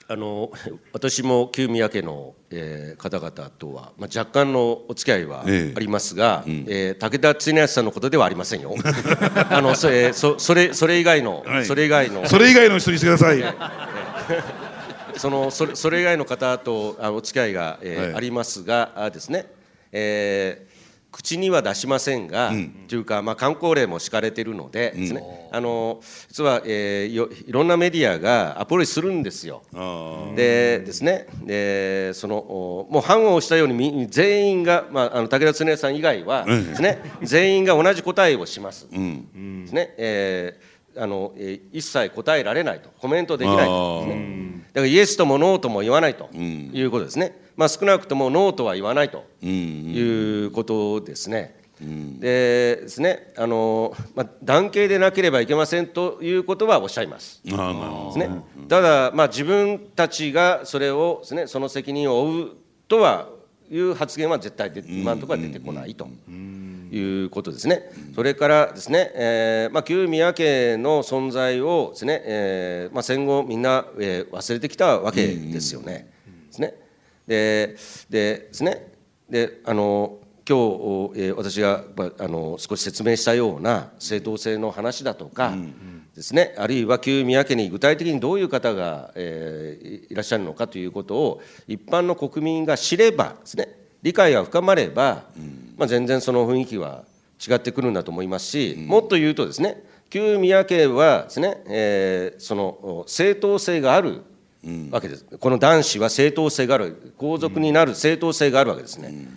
あの私も旧宮家の、えー方々とは、まあ、若干のお付き合いはええ。ありますが、えー武田恒康さんのことではありませんよ。あのそれそそれそれ以外の、はい。それ以外の。それ以外の人にしてください。そのそれそれ以外の方とあお付き合いが、えーはい。ありますがあですね、えー口には出しませんが、というか、まあ、観光令も敷かれているのでですね、あの実は、えーよいろんなメディアがアポロイするんですよ。あでですね。でそのおもう判をしたようにみ全員が、まあ、あの武田恒康さん以外はですね、全員が同じ答えをします。ですね、えーあのえー一切答えられないと。コメントできないと。ですねだからイエスともノーとも言わないと。いうことですね、まあ、少なくともノーとは言わないと。うん。いうことですね。でですねあの、まあ、男系でなければいけませんということはおっしゃいます。ですね、ただ、まあ、自分たちがそれをです、ね、その責任を負うとはいう発言は絶対で今のところは出てこないということですね。それからですね、えーまあ、旧宮家の存在をですね、えーまあ、戦後みんな、えー忘れてきたわけですよね。ですね。ででですね。であの今日、えー私がまああの少し説明したような正当性の話だとか、ですね、あるいは旧宮家に具体的にどういう方が、えーいいらっしゃるのかということを一般の国民が知ればですね理解が深まれば、まあ、全然その雰囲気は違ってくるんだと思いますし、もっと言うとですね旧宮家はですね、えーその正当性があるわけです、この男子は正当性がある皇族になる正当性があるわけですね。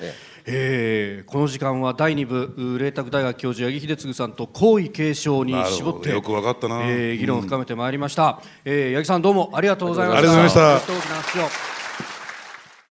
ええ。えーこの時間は第2部麗澤大学教授八木秀次さんと皇位継承に絞ってよくわかったな。えー議論を深めてまいりました、えー八木さんどうもありがとうございました。ありがとうございました